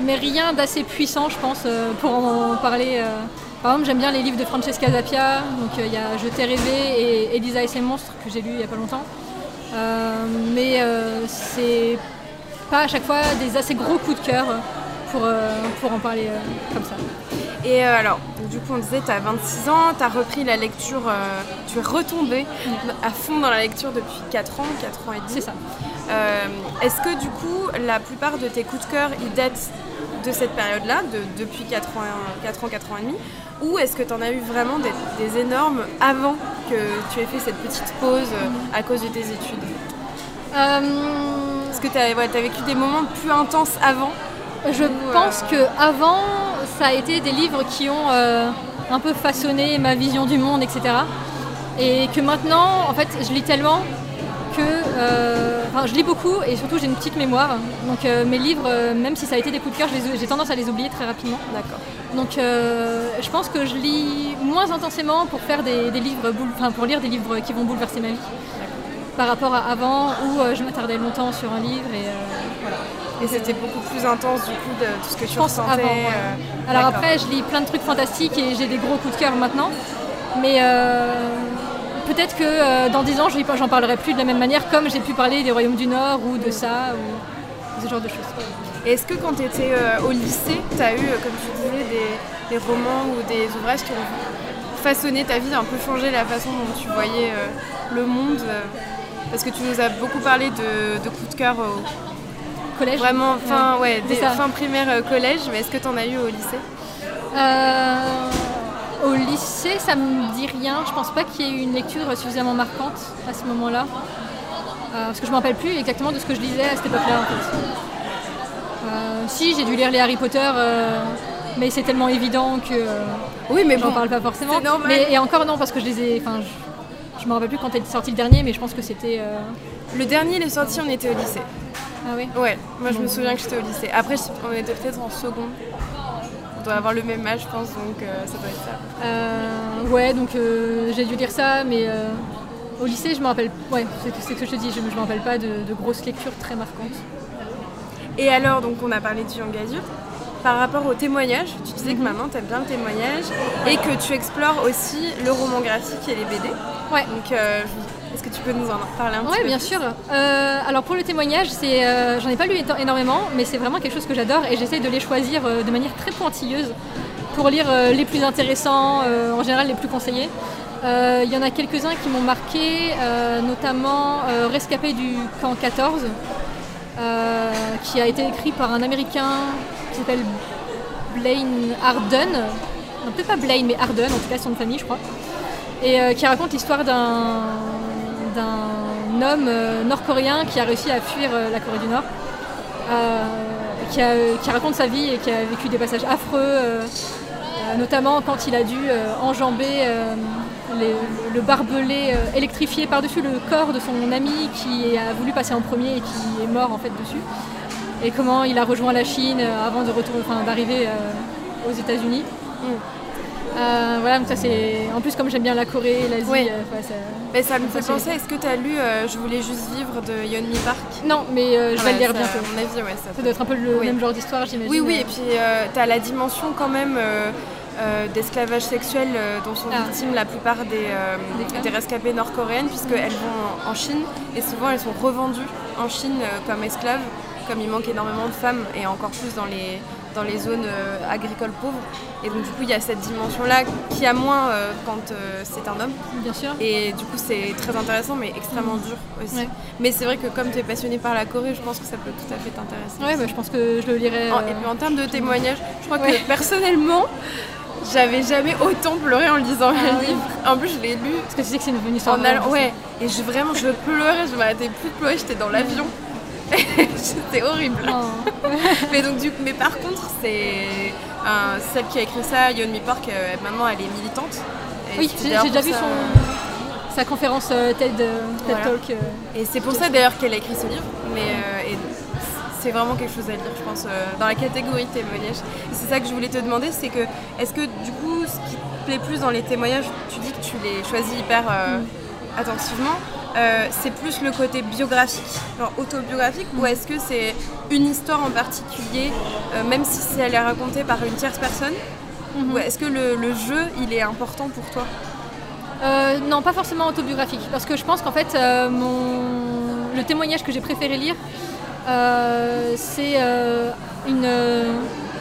mais rien d'assez puissant, je pense, euh, pour en parler. euh. Par exemple, j'aime bien les livres de Francesca Zappia. Donc euh, il y a Je t'ai rêvé et Elisa et ses monstres que j'ai lu il y a pas longtemps. Euh, mais euh, c'est pas à chaque fois des assez gros coups de cœur pour, euh, pour en parler euh, comme ça. Et euh, alors, du coup, on disait, tu as 26 ans, tu as repris la lecture, euh, tu es retombée à fond dans la lecture depuis 4 ans, 4 ans et demi. C'est ça. Euh, Est-ce que du coup, la plupart de tes coups de cœur, ils datent de cette période-là, de, depuis 4 ans, 4 ans, 4 ans et demi Ou est-ce que tu en as eu vraiment des, des énormes avant que tu aies fait cette petite pause euh, à cause de tes études? Euh, Est-ce que tu as, vécu des moments plus intenses avant Je Ou, pense euh, que avant, ça a été des livres qui ont euh, un peu façonné ma vision du monde, etc. Et que maintenant, en fait, je lis tellement que, euh, enfin, je lis beaucoup et surtout j'ai une petite mémoire. Donc euh, mes livres, euh, même si ça a été des coups de cœur, j'ai tendance à les oublier très rapidement. D'accord. Donc euh, je pense que je lis moins intensément pour faire des, des livres, boule- enfin pour lire des livres qui vont bouleverser ma vie. Par rapport à avant où euh, je m'attardais longtemps sur un livre et euh, voilà. Et c'était beaucoup plus intense du coup de tout ce que tu Je ressentais. avant, ouais. euh, Alors après, je lis plein de trucs fantastiques et j'ai des gros coups de cœur maintenant. Mais euh, peut-être que euh, dans 10 ans, je j'en parlerai plus de la même manière, comme j'ai pu parler des Royaumes du Nord ou de ça, ou ce genre de choses. Est-ce que quand tu étais au lycée, tu as eu, comme tu disais, des, des romans ou des ouvrages qui ont façonné ta vie, un peu changé la façon dont tu voyais le monde Parce que tu nous as beaucoup parlé de, de coups de cœur au- Collège vraiment fin, ouais, des, fin primaire euh, collège, mais est-ce que tu en as eu au lycée? Euh, au lycée, ça me dit rien. Je pense pas qu'il y ait eu une lecture suffisamment marquante à ce moment-là. Euh, parce que je me rappelle plus exactement de ce que je lisais à cette époque-là en fait. Euh, si, j'ai dû lire les Harry Potter, mais c'est tellement évident que Oui, mais j'en bon, parle pas forcément. Mais, et encore non, parce que je les ai. Enfin, je, je me rappelle plus quand est sorti le dernier, mais je pense que c'était. euh, le dernier, il est sorti, on était au lycée. Ah oui Ouais, moi je me souviens que j'étais au lycée. Après, on était peut-être en seconde. On doit avoir le même âge, je pense, donc euh, ça doit être ça. Euh, ouais, donc j'ai dû lire ça, mais au lycée, je me rappelle. Ouais, c'est ce que je te dis, je, je me rappelle pas de, de grosses lectures très marquantes. Et alors, donc on a parlé du young. Par rapport au témoignage, tu disais que maintenant tu aimes bien le témoignage et que tu explores aussi le roman graphique et les BD. Ouais. Donc, euh, est-ce que tu peux nous en parler un petit Ouais, peu bien sûr. Euh, alors pour le témoignage, c'est, euh, j'en ai pas lu énormément, mais c'est vraiment quelque chose que j'adore et j'essaie de les choisir de manière très pointilleuse pour lire les plus intéressants, en général les plus conseillés. Il y en a quelques-uns qui m'ont marqué, notamment Rescapé du camp 14, euh, qui a été écrit par un Américain qui s'appelle Blaine Arden. Non, peut-être pas Blaine, mais Arden, en tout cas son de famille, je crois. Et euh, qui raconte l'histoire d'un d'un homme euh, nord-coréen qui a réussi à fuir euh, la Corée du Nord. Qui, qui raconte sa vie et qui a vécu des passages affreux, notamment quand il a dû enjamber le barbelé électrifié par-dessus le corps de son ami qui a voulu passer en premier et qui est mort en fait dessus. Et comment il a rejoint la Chine euh, avant de enfin, d'arriver euh, aux États-Unis. Euh, voilà, donc ça c'est. En plus, comme j'aime bien la Corée, l'Asie, euh, ouais, ça- Mais ça me fait penser, est-ce que tu as lu Je voulais juste vivre de Yeonmi Park? Non, mais je vais Ouais, le lire ça, bientôt. À mon avis, ouais, ça Ça doit être un peu le Oui. même genre d'histoire, j'imagine. Oui, oui, et puis tu as la dimension quand même euh, d'esclavage sexuel euh, dont sont Ah. victimes la plupart des, euh, Des rescapées nord-coréennes, puisqu'elles vont en, Chine et souvent elles sont revendues en Chine comme esclaves, comme il manque énormément de femmes et encore plus dans les, dans les zones euh, agricoles pauvres. Et donc du coup il y a cette dimension-là qui a moins euh, quand euh, c'est un homme. Bien sûr. Et du coup c'est très intéressant mais extrêmement dur aussi. Ouais. Mais c'est vrai que comme tu es passionné par la Corée, je pense que ça peut tout à fait t'intéresser. Ouais, bah, je pense que je le lirai. En- Et puis en termes de témoignages, je crois Ouais. que personnellement, j'avais jamais autant pleuré en lisant Ah un oui. livre. En plus, je l'ai lu Parce que tu sais que c'est une, histoire. en allant. Ouais, et je, vraiment, je pleurais, je m'arrêtais plus de pleurer, j'étais dans l'avion. C'était horrible. Oh. Mais donc, du mais par contre, c'est celle qui a écrit ça, Yeonmi Park, euh, maintenant elle est militante. Et Oui, j'ai déjà vu ça- son, sa conférence euh, TED, euh, TED Voilà. Talk. Et c'est pour ça d'ailleurs qu'elle a écrit ce livre. Mais c'est vraiment quelque chose à lire, je pense, dans la catégorie témoignages. Et c'est ça que je voulais te demander, c'est que est-ce que du coup, ce qui te plaît plus dans les témoignages, tu dis que tu les choisis hyper euh, attentivement. Euh, c'est plus le côté biographique, genre autobiographique, ou est-ce que c'est une histoire en particulier, euh, même si elle est racontée par une tierce personne? Mhm. Ou est-ce que le, le jeu, il est important pour toi? Euh, non, pas forcément autobiographique, parce que je pense qu'en fait, mon... le témoignage que j'ai préféré lire, c'est une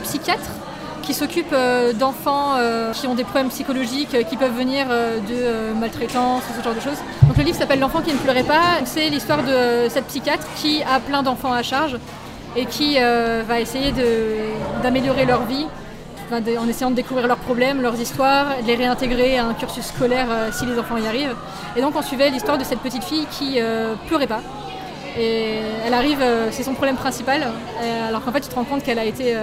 psychiatre qui s'occupe euh, d'enfants euh, qui ont des problèmes psychologiques, euh, qui peuvent venir de maltraitance ce genre de choses. Donc le livre s'appelle L'enfant qui ne pleurait pas. C'est l'histoire de cette psychiatre qui a plein d'enfants à charge et qui va essayer d'améliorer leur vie en essayant de découvrir leurs problèmes, leurs histoires, de les réintégrer à un cursus scolaire si les enfants y arrivent. Et donc on suivait l'histoire de cette petite fille qui pleurait pas. Et elle arrive, c'est son problème principal, alors qu'en fait tu te rends compte qu'elle a été,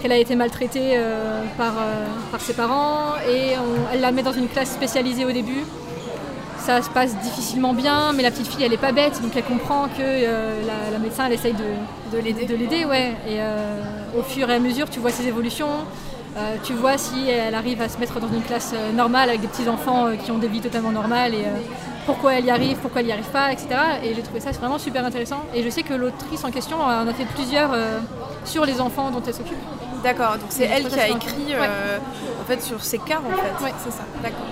qu'elle a été maltraitée euh, par, euh, par ses parents et on- elle la met dans une classe spécialisée au début. Ça se passe difficilement bien, mais la petite fille elle est pas bête, donc elle comprend que euh, la, la médecin elle essaye de, De l'aider de l'aider, ouais. Et au fur et à mesure, tu vois ses évolutions. tu vois si elle arrive à se mettre dans une classe normale avec des petits enfants qui ont des vies totalement normales et pourquoi elle y arrive, pourquoi elle n'y arrive pas, etc. Et j'ai trouvé ça vraiment super intéressant. Et je sais que l'autrice en question en a fait plusieurs sur les enfants dont elle s'occupe. D'accord, donc c'est elle qui a écrit euh, en fait sur ses cas en fait. Ouais. C'est ça, d'accord.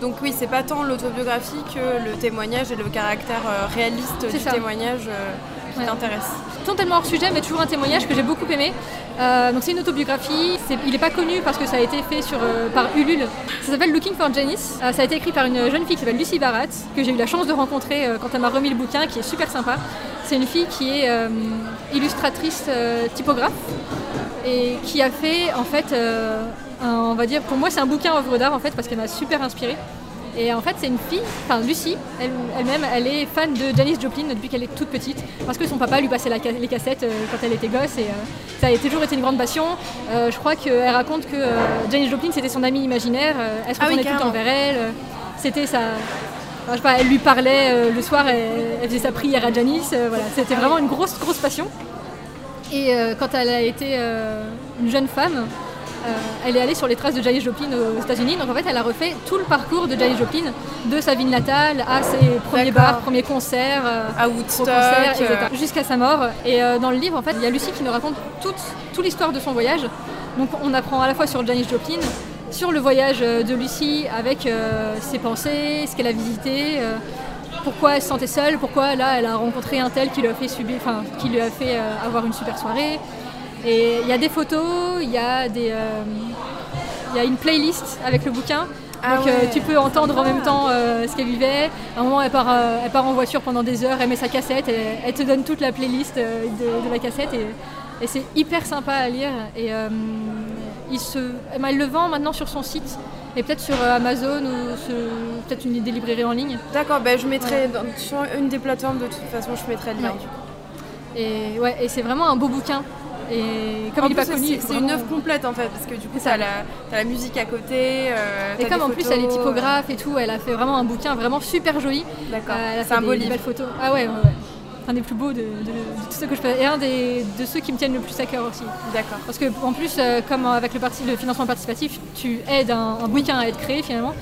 Donc oui, c'est pas tant l'autobiographie que le témoignage et le caractère euh, réaliste du ça. témoignage euh, qui Ouais. t'intéresse. Totalement hors sujet, mais toujours un témoignage que j'ai beaucoup aimé. Euh, donc c'est une autobiographie. C'est- il n'est pas connu parce que ça a été fait sur, par Ulule. Ça s'appelle Looking for Janice. Ça a été écrit par une jeune fille qui s'appelle Lucie Barat, que j'ai eu la chance de rencontrer quand elle m'a remis le bouquin, qui est super sympa. C'est une fille qui est illustratrice typographe et qui a fait en fait, euh, un- on va dire, pour moi c'est un bouquin œuvre d'art en fait parce qu'elle m'a super inspirée. Et en fait, c'est une fille, enfin Lucie, elle- elle-même, elle, est fan de Janis Joplin depuis qu'elle est toute petite, parce que son papa lui passait la les cassettes euh, quand elle était gosse, et euh, ça a toujours été une grande passion. Euh, je crois qu'elle raconte que Janis Joplin, c'était son amie imaginaire, elle se Ah oui, retournait tout le temps carrément. vers elle, c'était sa... enfin, je sais pas, elle lui parlait le soir, elle, elle faisait sa prière à Janis, voilà, c'était vraiment une grosse, grosse passion. Et euh, quand elle a été euh, une jeune femme, euh, elle est allée sur les traces de Janis Joplin aux États-Unis. Donc en fait, elle a refait tout le parcours de Janis Joplin, de sa ville natale à ses premiers bars, premiers concerts, À Woodstock. concert, etc. jusqu'à sa mort. Et dans le livre, en fait, il y a Lucie qui nous raconte toute, toute l'histoire de son voyage. Donc on apprend à la fois sur Janis Joplin, sur le voyage de Lucie avec ses pensées, ce qu'elle a visité. Pourquoi elle se sentait seule, pourquoi là elle a rencontré un tel qui lui a fait subir, enfin qui lui a fait euh, avoir une super soirée. Et il y a des photos, il y a des, euh, il y a une playlist avec le bouquin Ah Donc euh, tu peux entendre en même temps ce qu'elle vivait. À un moment, elle part, elle part en voiture pendant des heures, elle met sa cassette, et elle te donne toute la playlist de, de la cassette. Et, et c'est hyper sympa à lire. Et il, se, elle le vend maintenant sur son site. Et peut-être sur euh, Amazon ou peut-être une des librairies en ligne. D'accord, bah, je mettrai dans- sur une des plateformes de toute façon, je mettrai le lien. Ouais. Et, ouais, et c'est vraiment un beau bouquin. Et comme En il pas connu, c'est- une œuvre complète en fait, parce que du coup, t'as la, la musique à côté. euh, Et comme en plus elle est typographe et tout, elle a fait vraiment un bouquin vraiment super joli. D'accord, Euh, c'est un beau livre. photos. Ah ouais, ouais, ouais. Un des plus beaux de, de- de tous ceux que je fais. Et un des, de ceux qui me tiennent le plus à cœur aussi. D'accord. Parce que en plus, euh, comme avec le, parti, le financement participatif, tu aides un, un bouquin à être créé finalement.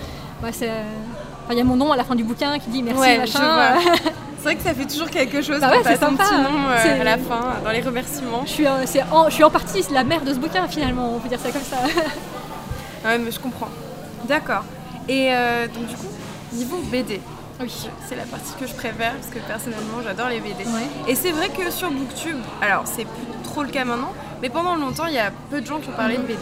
Bah, c'est, euh, il y a mon nom à la fin du bouquin qui dit merci Ouais, machin. C'est vrai que ça fait toujours quelque chose Bah de ouais, c'est passer un sympa, petit nom euh, à la fin, dans les remerciements. je, suis, euh, c'est en, je suis en partie la mère de ce bouquin finalement, on peut dire ça comme ça. Ouais, mais je comprends. D'accord. Et euh, donc du coup, niveau BD, oui. c'est la partie que je préfère parce que personnellement j'adore les BD. Ouais. Et c'est vrai que sur Booktube, alors c'est plus trop le cas maintenant, mais pendant longtemps il y a peu de gens qui ont parlé Mhm. de BD.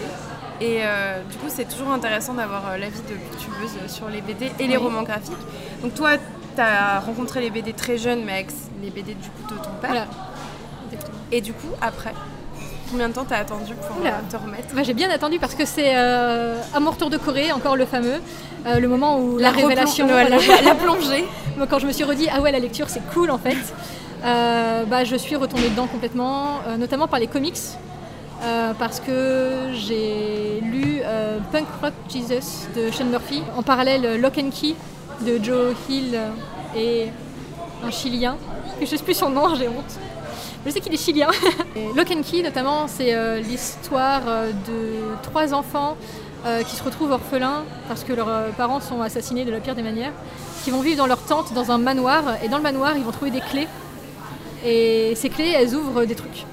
Et euh, du coup c'est toujours intéressant d'avoir euh, l'avis de booktubeuse sur les BD et les Oui. romans graphiques. Donc toi tu as rencontré les BD très jeunes mais avec les BD du coup de ton père. Voilà. Et du coup après, combien de temps t'as attendu pour Oula. euh, te remettre Bah, j'ai bien attendu parce que c'est euh, à mon retour de Corée, encore le fameux, euh, le moment où la, révélation, la, la plongée. Moi, quand je me suis redit ah ouais la lecture c'est cool en fait, euh, bah, je suis retombée dedans complètement, notamment par les comics. parce que j'ai lu Punk Rock Jesus de Sean Murphy, en parallèle Lock and Key de Joe Hill et un Chilien, je sais plus son nom, j'ai honte. Je sais qu'il est chilien. Lock and Key notamment, c'est euh, l'histoire euh, de trois enfants euh, qui se retrouvent orphelins parce que leurs parents sont assassinés de la pire des manières, qui vont vivre dans leur tente dans un manoir et dans le manoir ils vont trouver des clés et ces clés elles ouvrent des trucs.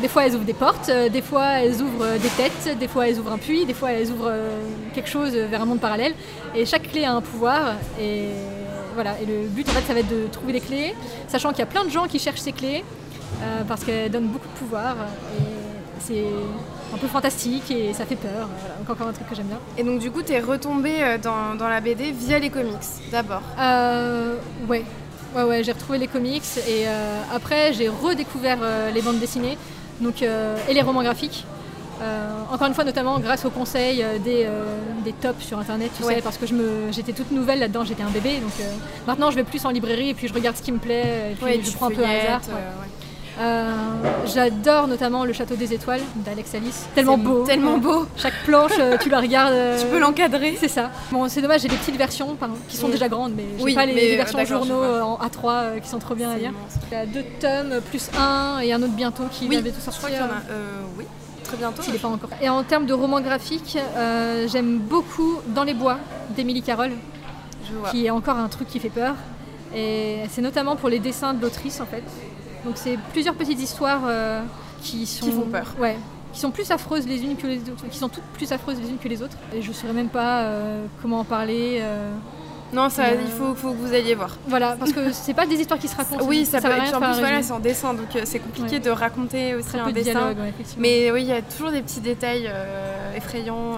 Des fois elles ouvrent des portes, des fois elles ouvrent des têtes, des fois elles ouvrent un puits, des fois elles ouvrent quelque chose vers un monde parallèle et chaque clé a un pouvoir et et le but en fait ça va être de trouver des clés sachant qu'il y a plein de gens qui cherchent ces clés euh, parce qu'elles donnent beaucoup de pouvoir et c'est un peu fantastique et ça fait peur. Voilà, donc encore un truc que j'aime bien. Et donc du coup t'es retombée euh, dans, dans la BD via les comics d'abord. Euh, ouais, ouais, ouais, j'ai retrouvé les comics et euh, après j'ai redécouvert euh, les bandes dessinées donc, euh, et les romans graphiques. Euh, encore une fois, notamment grâce aux conseils euh, des, euh, des tops sur internet, tu Ouais. sais, parce que je me, j'étais toute nouvelle là-dedans, j'étais un bébé. Donc euh, maintenant, je vais plus en librairie et puis je regarde ce qui me plaît et puis Ouais, je prends un peu un hasard. euh, ouais. Euh, J'adore notamment Le Château des Étoiles d'Alex Alice. Tellement beau. Tellement beau. Chaque planche, euh, tu la regardes. euh, Tu peux l'encadrer. C'est ça. Bon, c'est dommage, j'ai des petites versions pardon, qui sont Oui. déjà grandes, mais j'ai Oui, pas les, les versions journaux en A3 euh, qui sont trop bien à lire. Il y a deux tomes plus un et un autre bientôt qui Oui, va bientôt je crois sortir. qu'il y en a. euh, oui, très bientôt. N'est pas encore. Et en termes de romans graphiques, euh, j'aime beaucoup Dans les bois d'Émilie vois. qui est encore un truc qui fait peur. Et c'est notamment pour les dessins de l'autrice en fait. Donc c'est plusieurs petites histoires euh, qui sont font peur. Ouais, qui sont plus affreuses les unes que les autres, qui sont toutes plus affreuses les unes que les autres. Et je ne saurais même pas euh, comment en parler. euh, Non, ça, Euh, il faut, faut que vous alliez voir. Voilà, parce que c'est pas des histoires qui se racontent. Oui, ça, peut sert à être. En plus, voilà, c'est en dessin, donc c'est compliqué Ouais. de raconter aussi Très un peu de dessin. dialogue, ouais. Mais oui, il y a toujours des petits détails euh, Et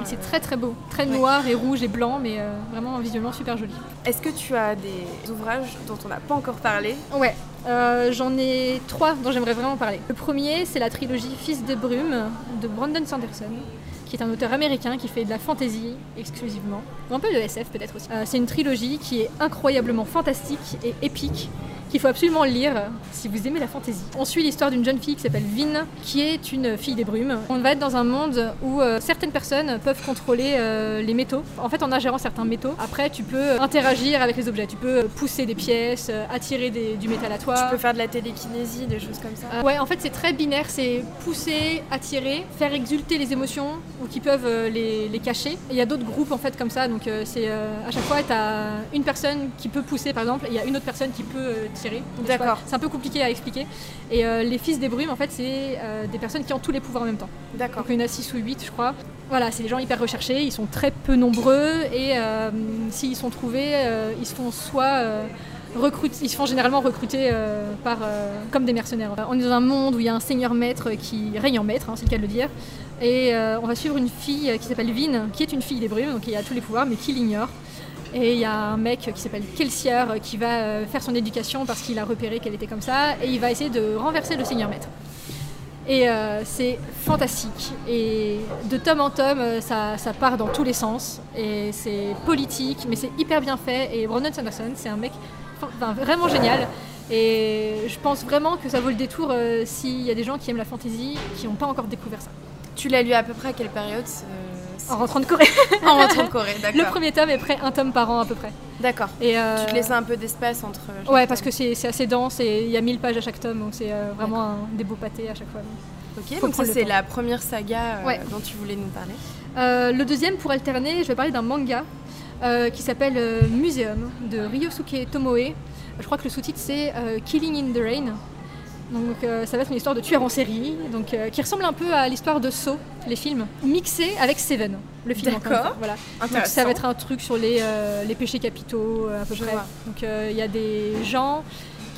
c'est euh. très très beau, très noir et rouge et blanc, mais euh, vraiment visuellement super joli. Est-ce que tu as des ouvrages dont on n'a pas encore parlé? Ouais, euh, j'en ai trois dont j'aimerais vraiment parler. Le premier, c'est la trilogie Fils de brume de Brandon Sanderson, qui est un auteur américain qui fait de la fantasy exclusivement, ou un peu de SF peut-être aussi. Euh, c'est une trilogie qui est incroyablement fantastique et épique qu'il faut absolument lire si vous aimez la fantasy. On suit l'histoire d'une jeune fille qui s'appelle Vin, qui est une fille des brumes. On va être dans un monde où euh, certaines personnes peuvent contrôler euh, les métaux. En fait, en ingérant certains métaux, après, tu peux interagir avec les objets. Tu peux pousser des pièces, euh, attirer des- du métal à toi. Tu peux faire de la télékinésie, des choses comme ça. Euh, ouais, en fait, c'est très binaire. C'est pousser, attirer, faire exulter les émotions ou qui peuvent euh, les, les cacher. Et Il y a d'autres groupes en fait comme ça. Donc, euh, c'est euh, à chaque fois, tu as une personne qui peut pousser, par exemple, et il y a une autre personne qui peut D'accord. C'est un peu compliqué à expliquer. Et euh, les fils des brumes, en fait, c'est euh, des personnes qui ont tous les pouvoirs en même temps. D'accord. Donc il y en a 6 ou 8 je crois. Voilà, c'est des gens hyper recherchés, ils sont très peu nombreux et euh, s'ils sont trouvés, ils se font soit ils se font généralement recruter euh, par, euh, comme des mercenaires. On est dans un monde où il y a un seigneur maître qui règne en maître, hein, c'est le cas de le dire. Et euh, on va suivre une fille qui s'appelle Vin, qui est une fille des brumes, donc qui a tous les pouvoirs, mais qui l'ignore. Et il y a un mec qui s'appelle Kelsier qui va euh, faire son éducation parce qu'il a repéré qu'elle était comme ça, et il va essayer de renverser le seigneur maître. Et euh, c'est fantastique. Et de tome en tome, euh, ça, ça part dans tous les sens. Et c'est politique, mais c'est hyper bien fait. Et Brandon Sanderson, c'est un mec vraiment génial. Et je pense vraiment que ça vaut le détour euh, s'il y a des gens qui aiment la fantasy, qui n'ont pas encore découvert ça. Tu l'as lu à peu près à quelle période En rentrant de Corée. En rentrant de Corée, d'accord. Le premier tome est près un tome par an à peu près. D'accord. Et euh, Tu te laissais un peu d'espace entre. Ouais, parce que c'est assez dense et il y a 1000 pages à chaque tome, donc c'est euh, vraiment un, des beaux pâtés à chaque fois. Ok, faut donc ça c'est la première saga euh, Ouais. dont tu voulais nous parler. Euh, le deuxième, pour alterner, je vais parler d'un manga euh, qui s'appelle Museum de Ryosuke Tomoe. Je crois que le sous-titre c'est Killing in the Rain. Donc euh, ça va être une histoire de tueur en série, donc euh, qui ressemble un peu à l'histoire de Saw, les films, mixé avec Seven, le film. D'accord. Voilà. Donc ça va être un truc sur les, euh, les péchés capitaux à peu près. Donc il y a des gens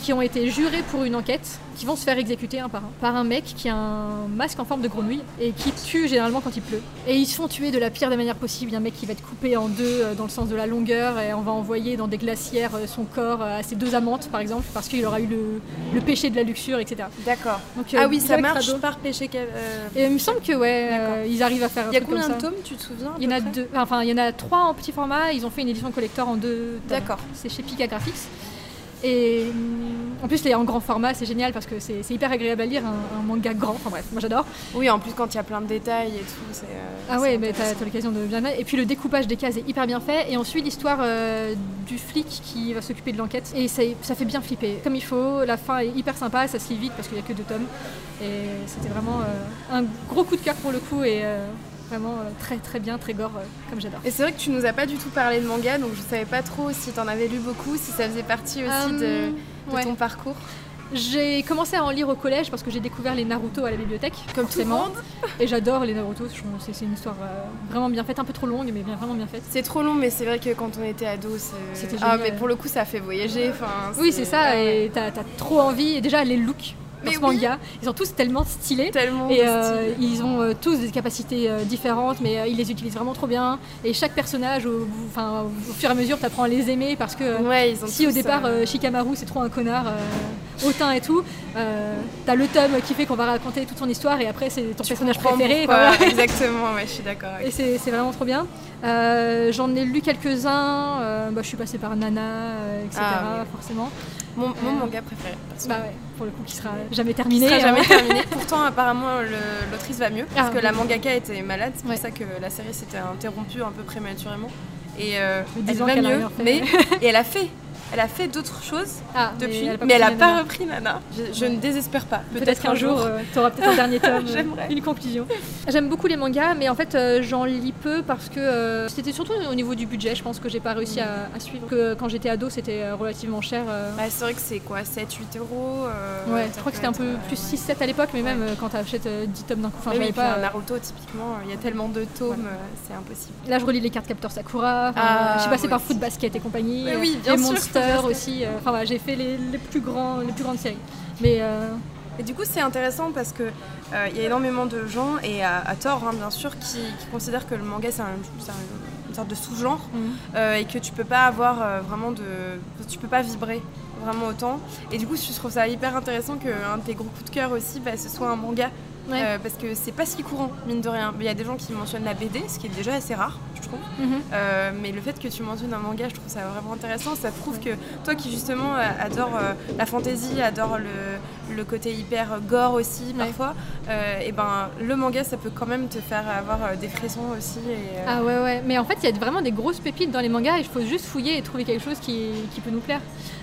qui ont été jurés pour une enquête, qui vont se faire exécuter un par un, par un mec qui a un masque en forme de grenouille et qui tue généralement quand il pleut. Et ils se font tuer de la pire des manières possibles. Il y a un mec qui va être coupé en deux euh, dans le sens de la longueur et on va envoyer dans des glacières euh, son corps euh, à ses deux amantes par exemple parce qu'il aura eu le, le péché de la luxure, etc. D'accord. Euh, Ah oui, ça marche par péché. euh, Et il me semble que ouais, euh, ils arrivent à faire Il y a combien de tomes, tu te souviens Il y en a deux, enfin il y en a trois en petit format. Ils ont fait une édition collector en deux. tomes. D'accord. C'est chez Pika Graphics. Et hum, en plus, les en grand format, c'est génial parce que c'est c'est hyper agréable à lire un, un manga grand. Enfin bref, moi j'adore. Oui, en plus quand il y a plein de détails et tout, c'est. euh, Ah c'est ouais, mais t'as l'occasion de bien. Et puis le découpage des cases est hyper bien fait. Et on suit l'histoire euh, du flic qui va s'occuper de l'enquête. Et ça, ça fait bien flipper. Comme il faut, la fin est hyper sympa, ça se lit vite parce qu'il n'y a que deux tomes. Et c'était vraiment euh, un gros coup de cœur pour le coup. Et euh, vraiment euh, très très bien, très gore, euh, comme j'adore. Et c'est vrai que tu nous as pas du tout parlé de manga, donc je savais pas trop si t'en avais lu beaucoup, si ça faisait partie aussi de, Euh, de ouais. ton parcours. J'ai commencé à en lire au collège parce que j'ai découvert les Naruto à la bibliothèque. Comme tout le monde. Et j'adore les Naruto, c'est une histoire vraiment bien faite, un peu trop longue, mais bien, vraiment bien faite. C'est trop long, mais c'est vrai que quand on était ado. C'était Ah, mais pour le coup, ça fait voyager. Enfin, Oui, c'est ça, et t'as t'as trop envie. Et déjà, les looks dans Mais ce oui. manga, ils sont tous tellement stylés. Tellement. Et euh, ils ont euh, tous des capacités euh, différentes, mais ils les utilisent vraiment trop bien. Et chaque personnage, au, fur et à mesure, t'apprends à les aimer parce que Ouais, ils ont si au départ Shikamaru c'est trop un connard hautain et tout, euh, t'as le tome qui fait qu'on va raconter toute son histoire et après c'est ton tu personnage préféré. pourquoi. enfin, voilà. Exactement, ouais, je suis d'accord. Et c'est c'est vraiment trop bien. Euh, J'en ai lu quelques-uns, euh, bah, je suis passée par Nana, etc. Ah, oui. forcément. Mon, mon manga préféré. Bah ouais, pour le coup qui sera jamais Qui terminé. sera hein. jamais terminé. Pourtant, apparemment, le- l'autrice va mieux. Parce Ah, que la mangaka était malade. C'est pour Ouais. ça que la série s'était interrompue un peu prématurément. Et elle va mieux. Mais, et elle a fait. Elle a fait d'autres choses Ah, depuis, elle a mais elle a pas repris Nana. Je, je ne désespère pas. Peut-être qu'un jour, tu auras peut-être un dernier tome, euh, J'aimerais. une conclusion. J'aime beaucoup les mangas, mais en fait, euh, j'en lis peu parce que euh, c'était surtout au niveau du budget, je pense que j'ai pas réussi à, à suivre. Que quand j'étais ado, c'était euh, relativement cher. euh. Ouais, c'est vrai que c'est quoi 7-8 euros euh, Ouais, je crois que c'était un peu euh, plus ouais. 6-7 à l'époque, mais même euh, quand t'achètes euh, 10 tomes d'un coup, enfin, Mais oui, pas. euh, Naruto, typiquement, il y a tellement de tomes, euh, c'est impossible. Là, je relis les cartes Capteur Sakura. Ah, je suis passée par. Foot Basket et compagnie. Mais euh, oui, bien sûr, Monster Aussi. euh, Enfin, voilà, j'ai fait les, les plus grands, les plus grandes séries. Mais euh, Et du coup, c'est intéressant parce que euh, il y a énormément de gens, et à, à tort, hein, bien sûr, qui, qui considèrent que le manga c'est un- c'est un- une sorte de sous-genre Mhm. euh, et que tu peux pas avoir euh, vraiment de. Tu peux pas vibrer vraiment autant. Et du coup, je trouve ça hyper intéressant qu'un de tes gros coups de cœur aussi, bah, ce soit un manga. ouais. Parce que c'est pas si courant, mine de rien. Il y a des gens qui mentionnent la BD, ce qui est déjà assez rare, je trouve. Mhm. Euh, mais le fait que tu mentionnes un manga, je trouve ça vraiment intéressant. Ça prouve que toi qui justement euh, adore euh, la fantasy, adore le, le côté hyper gore aussi parfois, et ben le manga ça peut quand même te faire avoir des frissons aussi. Et, Ah ouais, ouais. Mais en fait, il y a vraiment des grosses pépites dans les mangas. Il faut juste fouiller et trouver quelque chose qui, qui peut nous plaire.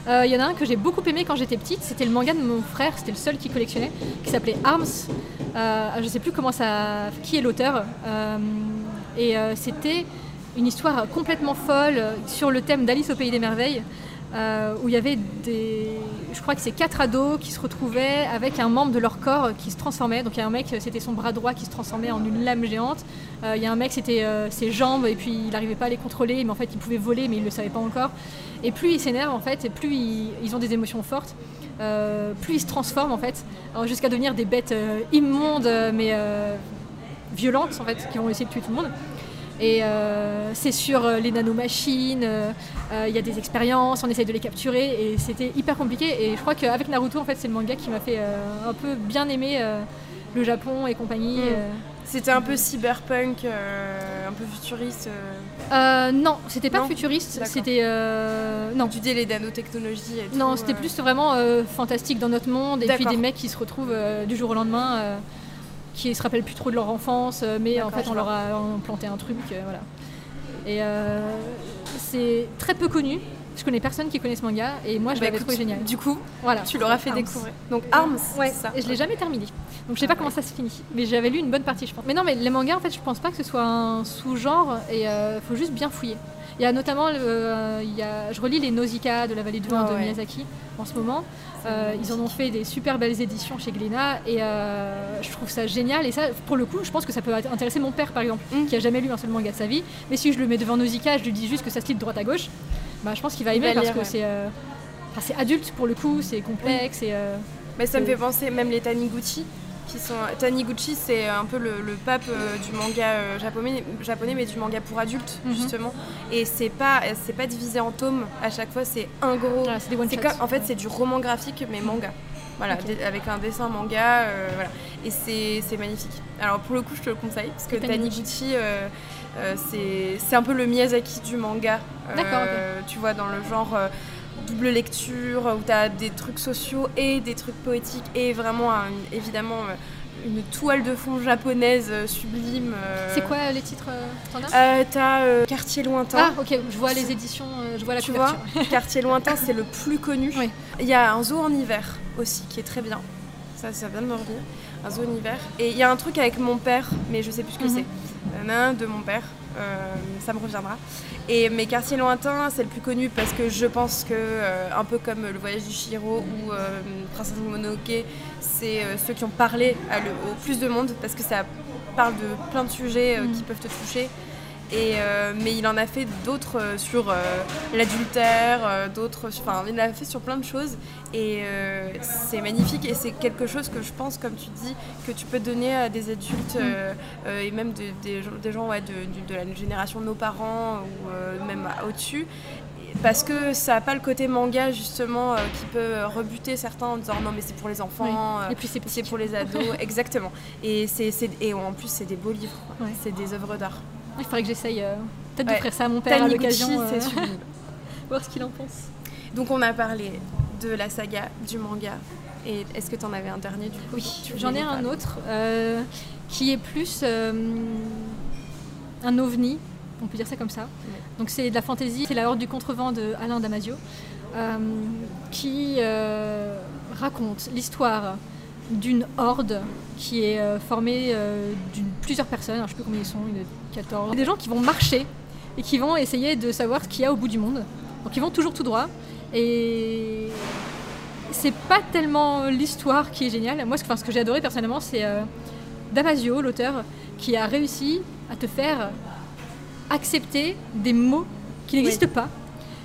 Il y en a un que j'ai beaucoup aimé quand j'étais petite. C'était le manga de mon frère. C'était le seul qui collectionnait, qui s'appelait Arms. Je sais plus comment ça, qui est l'auteur. Euh, et euh, c'était une histoire complètement folle sur le thème d'Alice au pays des merveilles. euh, où il y avait des. Je crois que c'est quatre ados qui se retrouvaient avec un membre de leur corps qui se transformait. Donc il y a un mec, c'était son bras droit qui se transformait en une lame géante. Euh, il y a un mec, c'était ses jambes et puis il n'arrivait pas à les contrôler, mais en fait il pouvait voler, mais il ne le savait pas encore. Et plus ils s'énervent en fait, et plus ils, ont des émotions fortes, plus ils se transforment en fait, jusqu'à devenir des bêtes immondes mais violentes en fait, qui vont essayer de tuer tout le monde. Et euh, c'est sur euh, les nanomachines, euh, il y a des expériences, on essaye de les capturer et c'était hyper compliqué. Et je crois qu'avec Naruto, en fait, c'est le manga qui m'a fait un peu bien aimer le Japon et compagnie. Mm. euh. C'était un peu cyberpunk, euh, un peu futuriste. euh, Euh, non, c'était pas Non futuriste, c'était. non. Tu dis les nanotechnologies et tout. Non, c'était plus vraiment fantastique dans notre monde et puis des mecs qui se retrouvent du jour au lendemain, qui se rappellent plus trop de leur enfance, euh, mais en fait on leur a implanté un truc, euh, voilà. Et euh, c'est très peu connu. Je connais personne qui connaît ce manga et moi je Bah, l'avais trouvé génial. Du coup, Voilà. tu l'auras fait Arms. découvrir. Donc Arms, Ouais, c'est ça. et je l'ai jamais terminé. Donc je sais pas comment ça se finit. Mais j'avais lu une bonne partie, je pense. Mais non, mais les mangas, en fait, je pense pas que ce soit un sous-genre et il faut juste bien fouiller. Il y a notamment, euh, il y a, je relis les Nausicaa de la vallée du vent Ah de ouais. Miyazaki en ce moment. Euh, ils en ont fait des super belles éditions chez Glénat et euh, je trouve ça génial. Et ça, pour le coup, je pense que ça peut intéresser mon père, par exemple, Mm. qui a jamais lu un seul manga de sa vie. Mais si je le mets devant Nausicaa, je lui dis juste que ça se lit de droite à gauche, bah, je pense qu'il va aimer va parce lire, que ouais. c'est euh, enfin, c'est adulte pour le coup, c'est complexe et euh, Mais ça me fait penser, même les Taniguchi, qui sont. Taniguchi, c'est un peu le, le pape euh, du manga euh, japonais, japonais, mais du manga pour adultes, Mhm. justement. Et c'est pas, c'est pas divisé en tomes à chaque fois, c'est un gros. des shots. comme, en fait, c'est du roman graphique, mais manga. Voilà, avec un dessin manga, euh, voilà. Et c'est c'est magnifique. Alors pour le coup, je te le conseille, parce que Taniguchi. Taniguchi, c'est c'est un peu le Miyazaki du manga. D'accord, Euh, Tu vois, dans le genre euh, double lecture, où tu as des trucs sociaux et des trucs poétiques, et vraiment, un- évidemment, euh, une toile de fond japonaise euh, sublime. euh. C'est quoi les titres euh, T'en as Euh, T'as euh, Quartier lointain. Ah, ok, je vois les éditions, euh, je vois la tu couverture. vois, Quartier lointain, c'est le plus connu. Oui. Il y a un zoo en hiver aussi qui est très bien. Ça, ça vient de me revenir. Un zoo en hiver. Et il y a un truc avec mon père, mais je sais plus ce que Mhm. c'est. De mon père. Euh, ça me reviendra. Et mes quartiers lointains, c'est le plus connu parce que je pense que, euh, un peu comme le voyage du Chihiro ou euh, Princesse Mononoke, c'est euh, ceux qui ont parlé le- au plus de monde parce que ça parle de plein de sujets qui peuvent te toucher. Et, euh, mais il en a fait d'autres euh, sur euh, l'adultère, d'autres, enfin il en a fait sur plein de choses et c'est magnifique et c'est quelque chose que je pense, comme tu dis, que tu peux donner à des adultes et même de- des, gens- des gens ouais, de, la génération de nos parents ou même au-dessus. Parce que ça n'a pas le côté manga justement qui peut rebuter certains en disant non mais c'est pour les enfants, Et puis c'est pour les ados, exactement. Et, c'est, et en plus c'est des beaux livres. Ouais. c'est des œuvres d'art. Il faudrait que j'essaye euh, peut-être Ouais. d'offrir ça à mon père à l'occasion, euh, voir ce qu'il en pense. Donc on a parlé de la saga, du manga. Et est-ce que tu en avais un dernier du coup? Oui, j'en ai un autre euh, qui est plus euh, un ovni, on peut dire ça comme ça. Donc c'est de la fantaisie, c'est la Horde du contrevent de Alain Damasio, qui raconte l'histoire d'une horde qui est euh, formée euh, d'une plusieurs personnes, alors je sais plus combien ils sont, une 14. Des gens qui vont marcher et qui vont essayer de savoir ce qu'il y a au bout du monde. Donc ils vont toujours tout droit et c'est pas tellement l'histoire qui est géniale. Moi, ce, enfin, ce que j'ai adoré personnellement, c'est euh, Damasio, l'auteur, qui a réussi à te faire accepter des mots qui n'existent pas.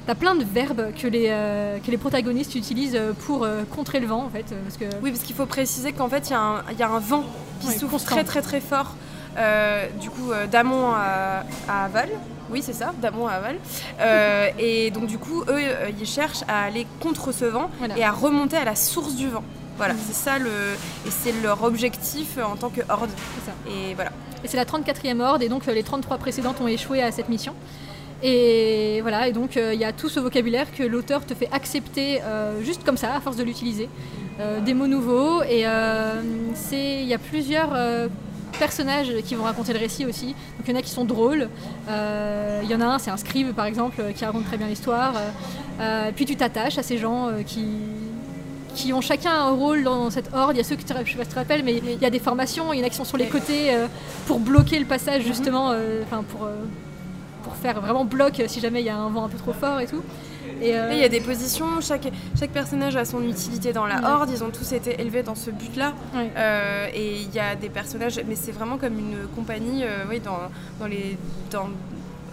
T'as plein de verbes que les, euh, que les protagonistes utilisent pour euh, contrer le vent, en fait. euh, Parce que Oui, parce qu'il faut préciser qu'en fait il y, a un- il y a un vent qui Ouais, souffle constant. très très très fort. euh, du coup, euh, d'Amont à, à Aval. Oui, c'est ça, d'Amont à Aval. Euh, et donc, du coup, eux, euh, ils cherchent à aller contre ce vent Voilà. et à remonter à la source du vent. Voilà, c'est ça le. Et c'est leur objectif euh, en tant que horde. ça. Et voilà. Et c'est la 34e horde, et donc euh, les 33 précédentes ont échoué à cette mission. Et voilà, et donc euh, il y a tout ce vocabulaire que l'auteur te fait accepter euh, juste comme ça, à force de l'utiliser. Euh, des mots nouveaux, et il y a plusieurs personnages qui vont raconter le récit aussi. Donc il y en a qui sont drôles, il y en a un, c'est un scribe par exemple, qui raconte très bien l'histoire. Puis tu t'attaches à ces gens qui qui ont chacun un rôle dans cette horde. Il y a ceux qui, je sais pas si tu te rappelles, mais il y a des formations, il y en a qui sont sur les côtés pour bloquer le passage justement, enfin pour, pour faire vraiment bloc si jamais il y a un vent un peu trop fort et tout. Et, euh, il y a des positions, chaque, chaque personnage a son utilité dans la Ouais. horde, ils ont tous été élevés dans ce but-là. Ouais. Euh, et il y a des personnages, mais c'est vraiment comme une compagnie, euh, oui, dans, dans les. Dans,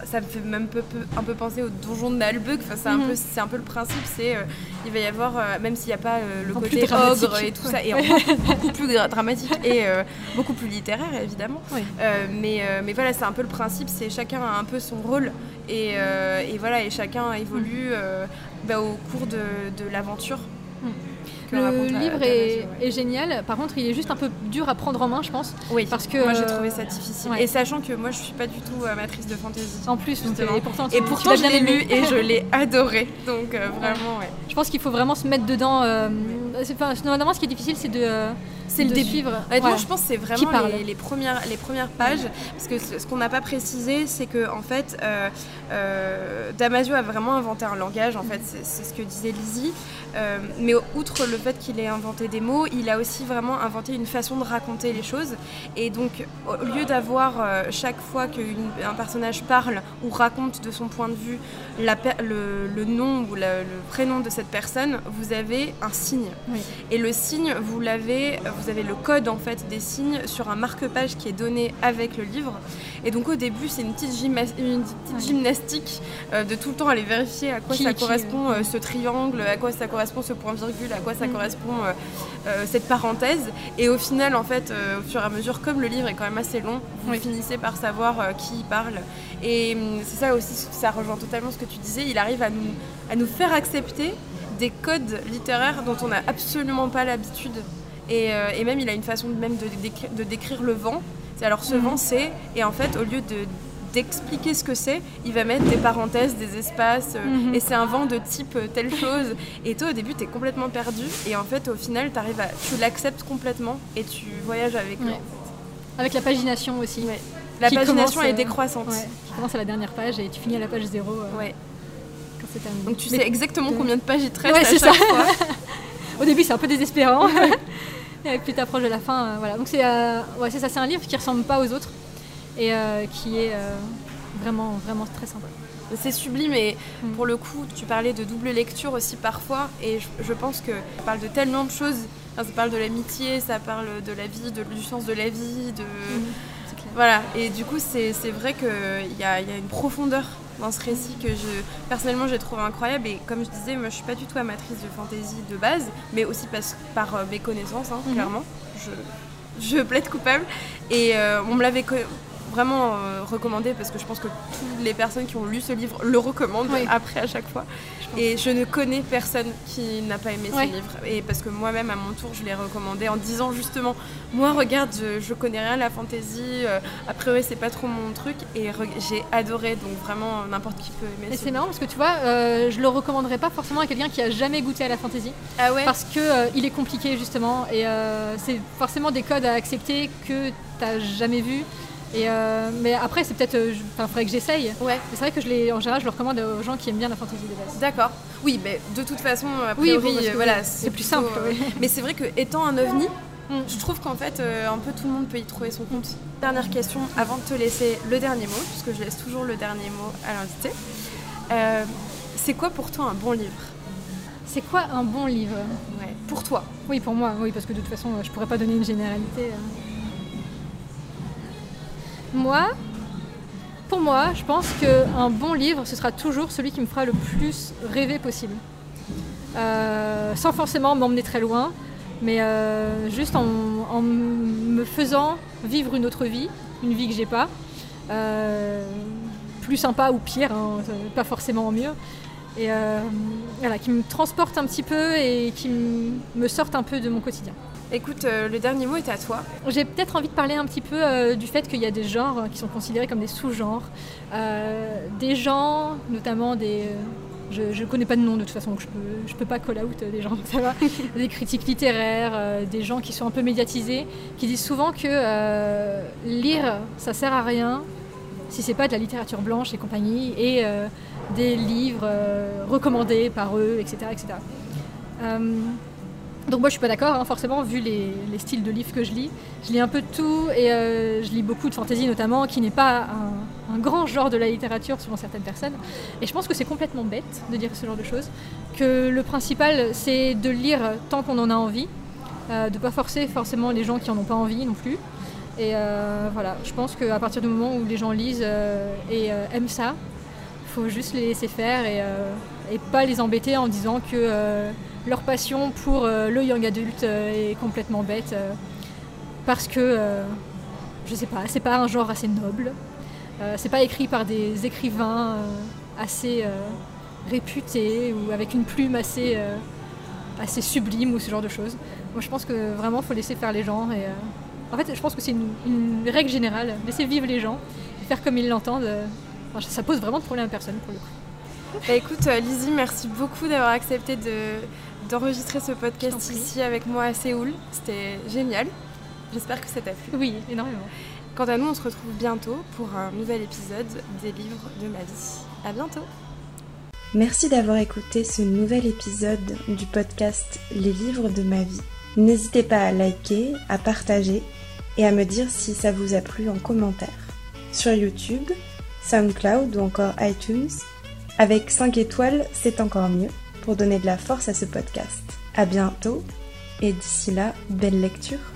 ça me fait même peu, peu- un peu penser au donjon de Nalbug. Enfin, c'est un, Mhm. peu- c'est un peu le principe. C'est euh, il va y avoir, euh, même s'il n'y a pas euh, le En côté ogre et tout ça, et en beaucoup, beaucoup plus dra- dramatique et beaucoup plus littéraire évidemment. Oui. Mais, mais voilà, c'est un peu le principe. C'est chacun a un peu son rôle et, et voilà, et chacun évolue euh, bah, au cours de, de l'aventure. Mm. Le livre est, ouais. est génial. Par contre, il est juste un peu dur à prendre en main, je pense. Oui, parce que, moi j'ai euh, trouvé ça difficile. ouais. Et sachant que moi je suis pas du tout amatrice de fantasy. En plus, donc, et pourtant, Et pourtant je l'ai lu et je l'ai adoré. Donc euh, vraiment, ouais. Je pense qu'il faut vraiment se mettre dedans. euh, c'est- enfin, normalement, ce qui est difficile, c'est de, euh, C'est le début. suivre. Honnêtement, Ouais. je pense que c'est vraiment les, les premières, les premières pages. Parce que ce ce qu'on n'a pas précisé, c'est que en fait, euh, euh, Damasio a vraiment inventé un langage. En fait, c'est ce que disait Lizzie. Euh, mais outre le fait qu'il ait inventé des mots, il a aussi vraiment inventé une façon de raconter les choses. Et donc, au lieu d'avoir chaque fois qu'un personnage parle ou raconte de son point de vue la le, le nom ou la- le prénom de cette personne, vous avez un signe. Oui. Et le signe, vous l'avez, vous avez le code en fait des signes sur un marque-page qui est donné avec le livre. Et donc au début, c'est une petite, une gymnastique euh, de tout le temps aller vérifier à quoi Qui- ça qui, correspond euh, euh, ce triangle, à quoi ça correspond ce point-virgule, à quoi ça Mm. correspond cette parenthèse. Et au final, en fait, au fur et à mesure, comme le livre est quand même assez long, vous Oui. finissez par savoir qui y parle. Et hum, c'est ça aussi, ça rejoint totalement ce que tu disais. Il arrive à nous, à nous faire accepter des codes littéraires dont on n'a absolument pas l'habitude. Et, euh, et même, il a une façon même de, décri- de décrire le vent. Alors ce Mhm. vent, c'est. Et en fait, au lieu de d'expliquer ce que c'est, il va mettre des parenthèses, des espaces, euh, Mhm. et c'est un vent de type euh, telle chose. Et toi, au début, t'es complètement perdu, et en fait, au final, t'arrives à, tu l'acceptes complètement, et tu voyages avec lui. Avec la pagination aussi. Ouais. La Qui pagination commence, est décroissante. Ouais, qui commence à la dernière page et tu finis à la page zéro Ouais. quand c'est terminé. Donc tu Mais sais exactement de- combien de pages il te reste Ouais, à c'est chaque ça. fois. Au début, c'est un peu désespérant. et plus t'approches de la fin, euh, voilà. Donc c'est euh, ouais, ça, c'est un livre qui ressemble pas aux autres et euh, qui est vraiment, vraiment très sympa. C'est sublime et Mm. pour le coup, tu parlais de double lecture aussi parfois et je, je pense que ça parle de tellement de choses. Enfin, ça parle de l'amitié, ça parle de la vie, de, du sens de la vie, de... Clair. Voilà, et du coup, c'est vrai qu'il y a, il y a une profondeur dans ce récit que je, personnellement j'ai trouvé incroyable. Et comme je disais, moi je suis pas du tout amatrice de fantasy de base, mais aussi parce, par euh, mes connaissances, hein, Mhm. clairement. Je, je plaide coupable. Et euh, on me l'avait vraiment euh, recommandé parce que je pense que toutes les personnes qui ont lu ce livre le recommandent Oui. après à chaque fois. Je. Et je ne connais personne qui n'a pas aimé Ouais. ce livre. Et parce que moi-même, à mon tour, je l'ai recommandé en disant justement Moi, regarde, je, je connais rien à la fantasy. euh, a priori, c'est pas trop mon truc. Et j'ai adoré. Donc, vraiment, n'importe qui peut aimer Et ce c'est marrant parce que tu vois, euh, je le recommanderais pas forcément à quelqu'un qui a jamais goûté à la fantasy Ah ouais? Parce que euh, il est compliqué justement et euh, c'est forcément des codes à accepter que t'as jamais vu. Et euh, mais après, c'est peut-être, euh, enfin, faudrait que j'essaye. Ouais, c'est vrai que je l'ai, en général, je le recommande aux gens qui aiment bien la fantasy de base. d'accord. Oui, mais de toute façon, a Oui, priori, bon, que euh, voilà, oui, c'est plus simple, plutôt, euh, oui. Mais c'est vrai que étant un ovni, Mm. je trouve qu'en fait, euh, un peu tout le monde peut y trouver son compte. Dernière question, avant de te laisser le dernier mot, puisque je laisse toujours le dernier mot à l'invité. Euh, c'est quoi pour toi un bon livre? C'est quoi un bon livre? Ouais. Pour toi. Oui, pour moi, oui, parce que de toute façon, je pourrais pas donner une généralité. Moi, pour moi, je pense qu'un bon livre, ce sera toujours celui qui me fera le plus rêver possible. Euh, sans forcément m'emmener très loin, mais euh, juste en, me faisant vivre une autre vie, une vie que j'ai pas. Euh, plus sympa ou pire, hein, pas forcément mieux. Et voilà, qui me transporte un petit peu et qui me sorte un peu de mon quotidien. Écoute, euh, le dernier mot est à toi. J'ai peut-être envie de parler un petit peu euh, du fait qu'il y a des genres qui sont considérés comme des sous-genres. Euh, des gens, notamment des. je ne connais pas de nom de toute façon, donc je peux, je peux pas call out des gens, ça va. des critiques littéraires, des gens qui sont un peu médiatisés, qui disent souvent que lire, ça sert à rien si c'est pas de la littérature blanche et compagnie, et des livres recommandés par eux, etc. etc. Donc moi je suis pas d'accord, hein, forcément, vu les, les styles de livres que je lis. Je lis un peu de tout et euh, je lis beaucoup de fantasy notamment, qui n'est pas un, grand genre de la littérature selon certaines personnes. Et je pense que c'est complètement bête de dire ce genre de choses. Que le principal c'est de lire tant qu'on en a envie, euh, de pas forcer forcément les gens qui en ont pas envie non plus. Et euh, voilà, je pense qu'à partir du moment où les gens lisent euh, et aiment ça, faut juste les laisser faire et, et pas les embêter en disant que euh, leur passion pour euh, le young adulte euh, est complètement bête parce que je sais pas, c'est pas un genre assez noble, c'est pas écrit par des écrivains assez réputés ou avec une plume assez, assez sublime ou ce genre de choses. Moi je pense que vraiment faut laisser faire les gens et en fait je pense que c'est une, règle générale, laisser vivre les gens, faire comme ils l'entendent. ça pose vraiment de problème à personne pour le coup. Bah écoute, euh, Lizzie, merci beaucoup d'avoir accepté de, d'enregistrer ce podcast ici avec moi à Séoul. C'était génial. J'espère que ça t'a plu. Oui, énormément. Quant à nous, on se retrouve bientôt pour un nouvel épisode des livres de ma vie. À bientôt Merci d'avoir écouté ce nouvel épisode du podcast Les livres de ma vie. N'hésitez pas à liker, à partager et à me dire si ça vous a plu en commentaire. Sur YouTube, SoundCloud ou encore iTunes, avec 5 étoiles, c'est encore mieux pour donner de la force à ce podcast. À bientôt et d'ici là, belle lecture.